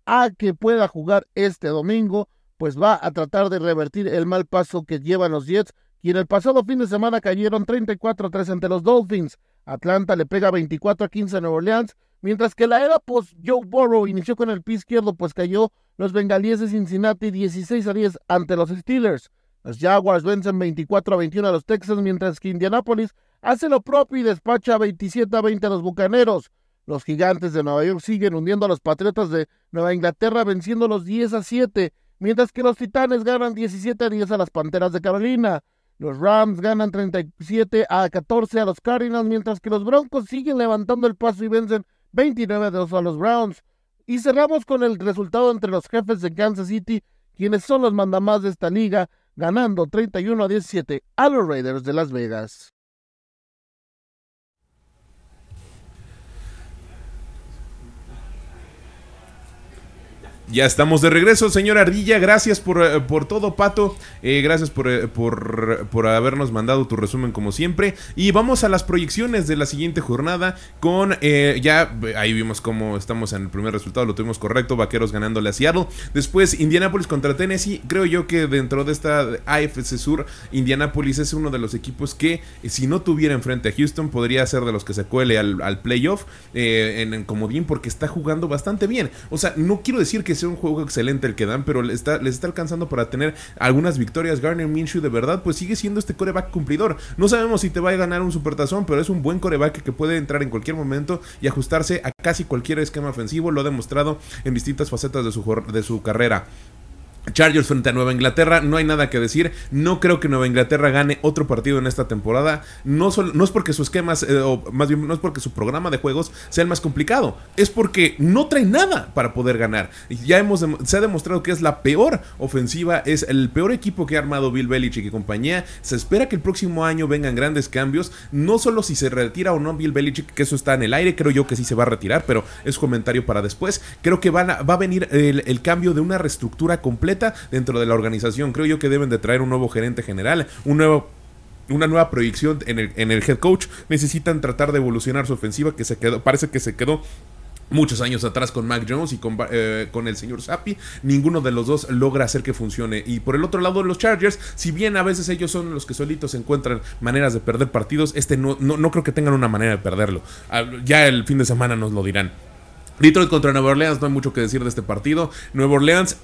a que pueda jugar este domingo, pues va a tratar de revertir el mal paso que llevan los Jets, y en el pasado fin de semana cayeron 34-3 ante los Dolphins. Atlanta le pega 24-15 a Nueva Orleans, mientras que la era post Joe Burrow inició con el pie izquierdo, pues cayó los bengalíes de Cincinnati 16-10 ante los Steelers. Los Jaguars vencen 24-21 a los Texans, mientras que Indianapolis hace lo propio y despacha 27-20 a los Bucaneros. Los gigantes de Nueva York siguen hundiendo a los Patriotas de Nueva Inglaterra, venciendo los 10 a 7, mientras que los Titanes ganan 17 a 10 a las Panteras de Carolina. Los Rams ganan 37 a 14 a los Cardinals, mientras que los Broncos siguen levantando el paso y vencen 29 a 2 a los Browns. Y cerramos con el resultado entre los jefes de Kansas City, quienes son los mandamás de esta liga, ganando 31 a 17 a los Raiders de Las Vegas. Ya estamos de regreso, señor Ardilla. Gracias por, eh, por todo, Pato. Eh, gracias por, eh, por, por, habernos mandado tu resumen como siempre. Y vamos a las proyecciones de la siguiente jornada con... ya ahí vimos cómo estamos en el primer resultado, lo tuvimos correcto. Vaqueros ganándole a Seattle. Después Indianapolis contra Tennessee. Creo yo que dentro de esta AFC Sur, Indianapolis es uno de los equipos que si no tuviera enfrente a Houston podría ser de los que se cuele al, al playoff en, en comodín porque está jugando bastante bien. O sea, no quiero decir que un juego excelente el que dan, pero les está, les está alcanzando para tener algunas victorias. Garner Minshew de verdad, pues sigue siendo este coreback cumplidor. No sabemos si te va a ganar un supertazón, pero es un buen coreback que puede entrar en cualquier momento y ajustarse a casi cualquier esquema ofensivo. Lo ha demostrado en distintas facetas de su, de su carrera. Chargers frente a Nueva Inglaterra, no hay nada que decir. No creo que Nueva Inglaterra gane otro partido en esta temporada. No, no es porque su esquema, eh, o más bien no es porque su programa de juegos sea el más complicado. Es porque no trae nada para poder ganar. Ya hemos se ha demostrado que es la peor ofensiva, es el peor equipo que ha armado Bill Belichick y compañía. Se espera que el próximo año vengan grandes cambios. No solo si se retira o no Bill Belichick, que eso está en el aire. Creo yo que sí se va a retirar, pero es comentario para después. Creo que van va a venir el cambio de una reestructura completa dentro de la organización. Creo yo que deben de traer un nuevo gerente general, un nuevo una nueva proyección en el, en el head coach. Necesitan tratar de evolucionar su ofensiva que se quedó, parece que se quedó muchos años atrás con Mac Jones y con, eh, con, el señor Zappi. Ninguno de los dos logra hacer que funcione. Y por el otro lado, los Chargers, si bien a veces ellos son los que solitos encuentran maneras de perder partidos, este no, no, no creo que tengan una manera de perderlo. Ya el fin de semana nos lo dirán. Detroit contra Nueva Orleans, no hay mucho que decir de este partido. Nueva Orleans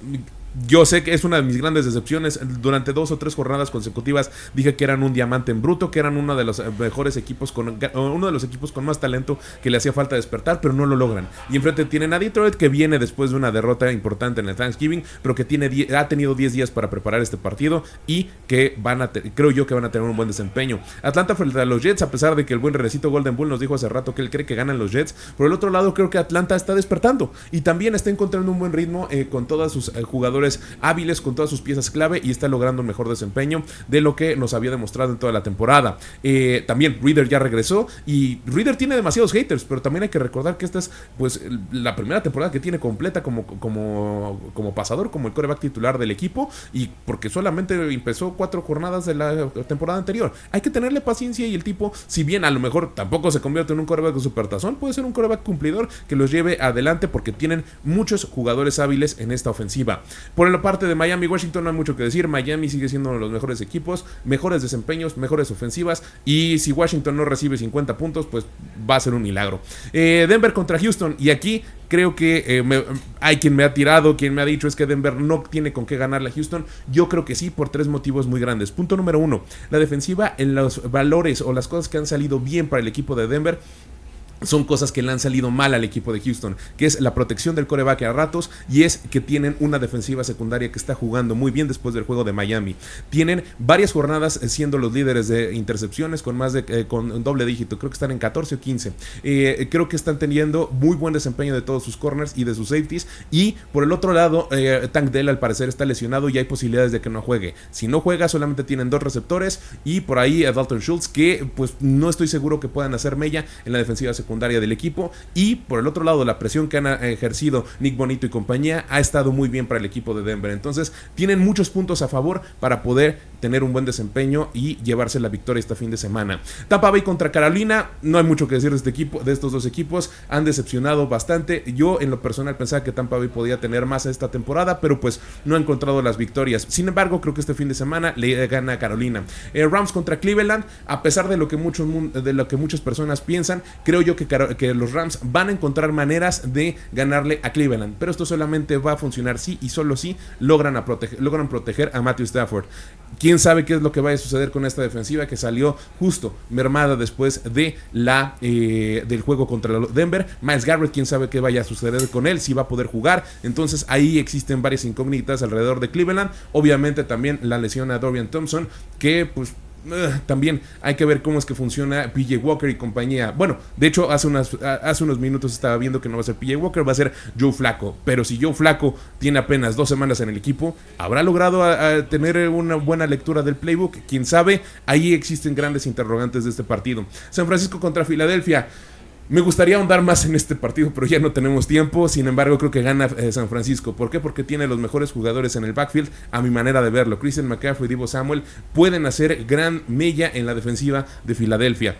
yo sé que es una de mis grandes decepciones. Durante dos o tres jornadas consecutivas dije que eran un diamante en bruto, que eran uno de los mejores equipos con uno de los equipos con más talento que le hacía falta despertar, pero no lo logran. Y enfrente tienen a Detroit que viene después de una derrota importante en el Thanksgiving, pero que tiene ha tenido 10 días para preparar este partido y que van a creo yo que van a tener un buen desempeño. Atlanta frente a los Jets, a pesar de que el buen Renecito Golden Bull nos dijo hace rato que él cree que ganan los Jets, por el otro lado creo que Atlanta está despertando y también está encontrando un buen ritmo eh, con todos sus eh, jugadores hábiles con todas sus piezas clave y está logrando un mejor desempeño de lo que nos había demostrado en toda la temporada. Eh, también Reader ya regresó y Reader tiene demasiados haters, pero también hay que recordar que esta es pues la primera temporada que tiene completa como, como, como pasador, como el coreback titular del equipo y porque solamente empezó cuatro jornadas de la temporada anterior. Hay que tenerle paciencia y el tipo, si bien a lo mejor tampoco se convierte en un coreback de supertazón, puede ser un coreback cumplidor que los lleve adelante porque tienen muchos jugadores hábiles en esta ofensiva. Por la parte de Miami, Washington no hay mucho que decir. Miami sigue siendo uno de los mejores equipos, mejores desempeños, mejores ofensivas. Y si Washington no recibe 50 puntos, pues va a ser un milagro. Eh, Denver contra Houston. Y aquí creo que eh, hay quien me ha tirado, quien me ha dicho es que Denver no tiene con qué ganarle a Houston. Yo creo que sí, por tres motivos muy grandes. Punto número uno, la defensiva en los valores o las cosas que han salido bien para el equipo de Denver son cosas que le han salido mal al equipo de Houston, que es la protección del coreback a ratos y es que tienen una defensiva secundaria que está jugando muy bien después del juego de Miami. Tienen varias jornadas eh, siendo los líderes de intercepciones con más de eh, con doble dígito, creo que están en 14 o 15. Eh, creo que están teniendo muy buen desempeño de todos sus corners y de sus safeties y por el otro lado Tank Dell al parecer está lesionado y hay posibilidades de que no juegue. Si no juega solamente tienen dos receptores y por ahí a Dalton Schultz que pues no estoy seguro que puedan hacer mella en la defensiva secundaria del equipo y por el otro lado la presión que han eh, ejercido Nick Bonito y compañía ha estado muy bien para el equipo de Denver. Entonces tienen muchos puntos a favor para poder tener un buen desempeño y llevarse la victoria este fin de semana. Tampa Bay contra Carolina, no hay mucho que decir de este equipo, de estos dos equipos, han decepcionado bastante. Yo en lo personal pensaba que Tampa Bay podía tener más esta temporada, pero pues no ha encontrado las victorias. Sin embargo, creo que este fin de semana le gana a Carolina. Eh, Rams contra Cleveland, a pesar de lo que muchos de lo que muchas personas piensan, creo yo que, que los Rams van a encontrar maneras de ganarle a Cleveland, pero esto solamente va a funcionar si y solo si logran, logran proteger a Matthew Stafford. Quién sabe qué es lo que vaya a suceder con esta defensiva que salió justo mermada después de la eh, del juego contra Denver. Miles Garrett, quién sabe qué vaya a suceder con él, si va a poder jugar. Entonces ahí existen varias incógnitas alrededor de Cleveland. Obviamente también la lesión a Dorian Thompson, que pues Ugh, también hay que ver cómo es que funciona PJ Walker y compañía. Bueno, de hecho, hace, hace unos minutos estaba viendo que no va a ser PJ Walker, va a ser Joe Flaco. Pero si Joe Flaco tiene apenas dos semanas en el equipo, ¿habrá logrado tener una buena lectura del playbook? Quién sabe, ahí existen grandes interrogantes de este partido. San Francisco contra Filadelfia. Me gustaría ahondar más en este partido, pero ya no tenemos tiempo. Sin embargo, creo que gana eh, San Francisco. ¿Por qué? Porque tiene los mejores jugadores en el backfield, a mi manera de verlo. Christian McCaffrey y Divo Samuel pueden hacer gran mella en la defensiva de Filadelfia.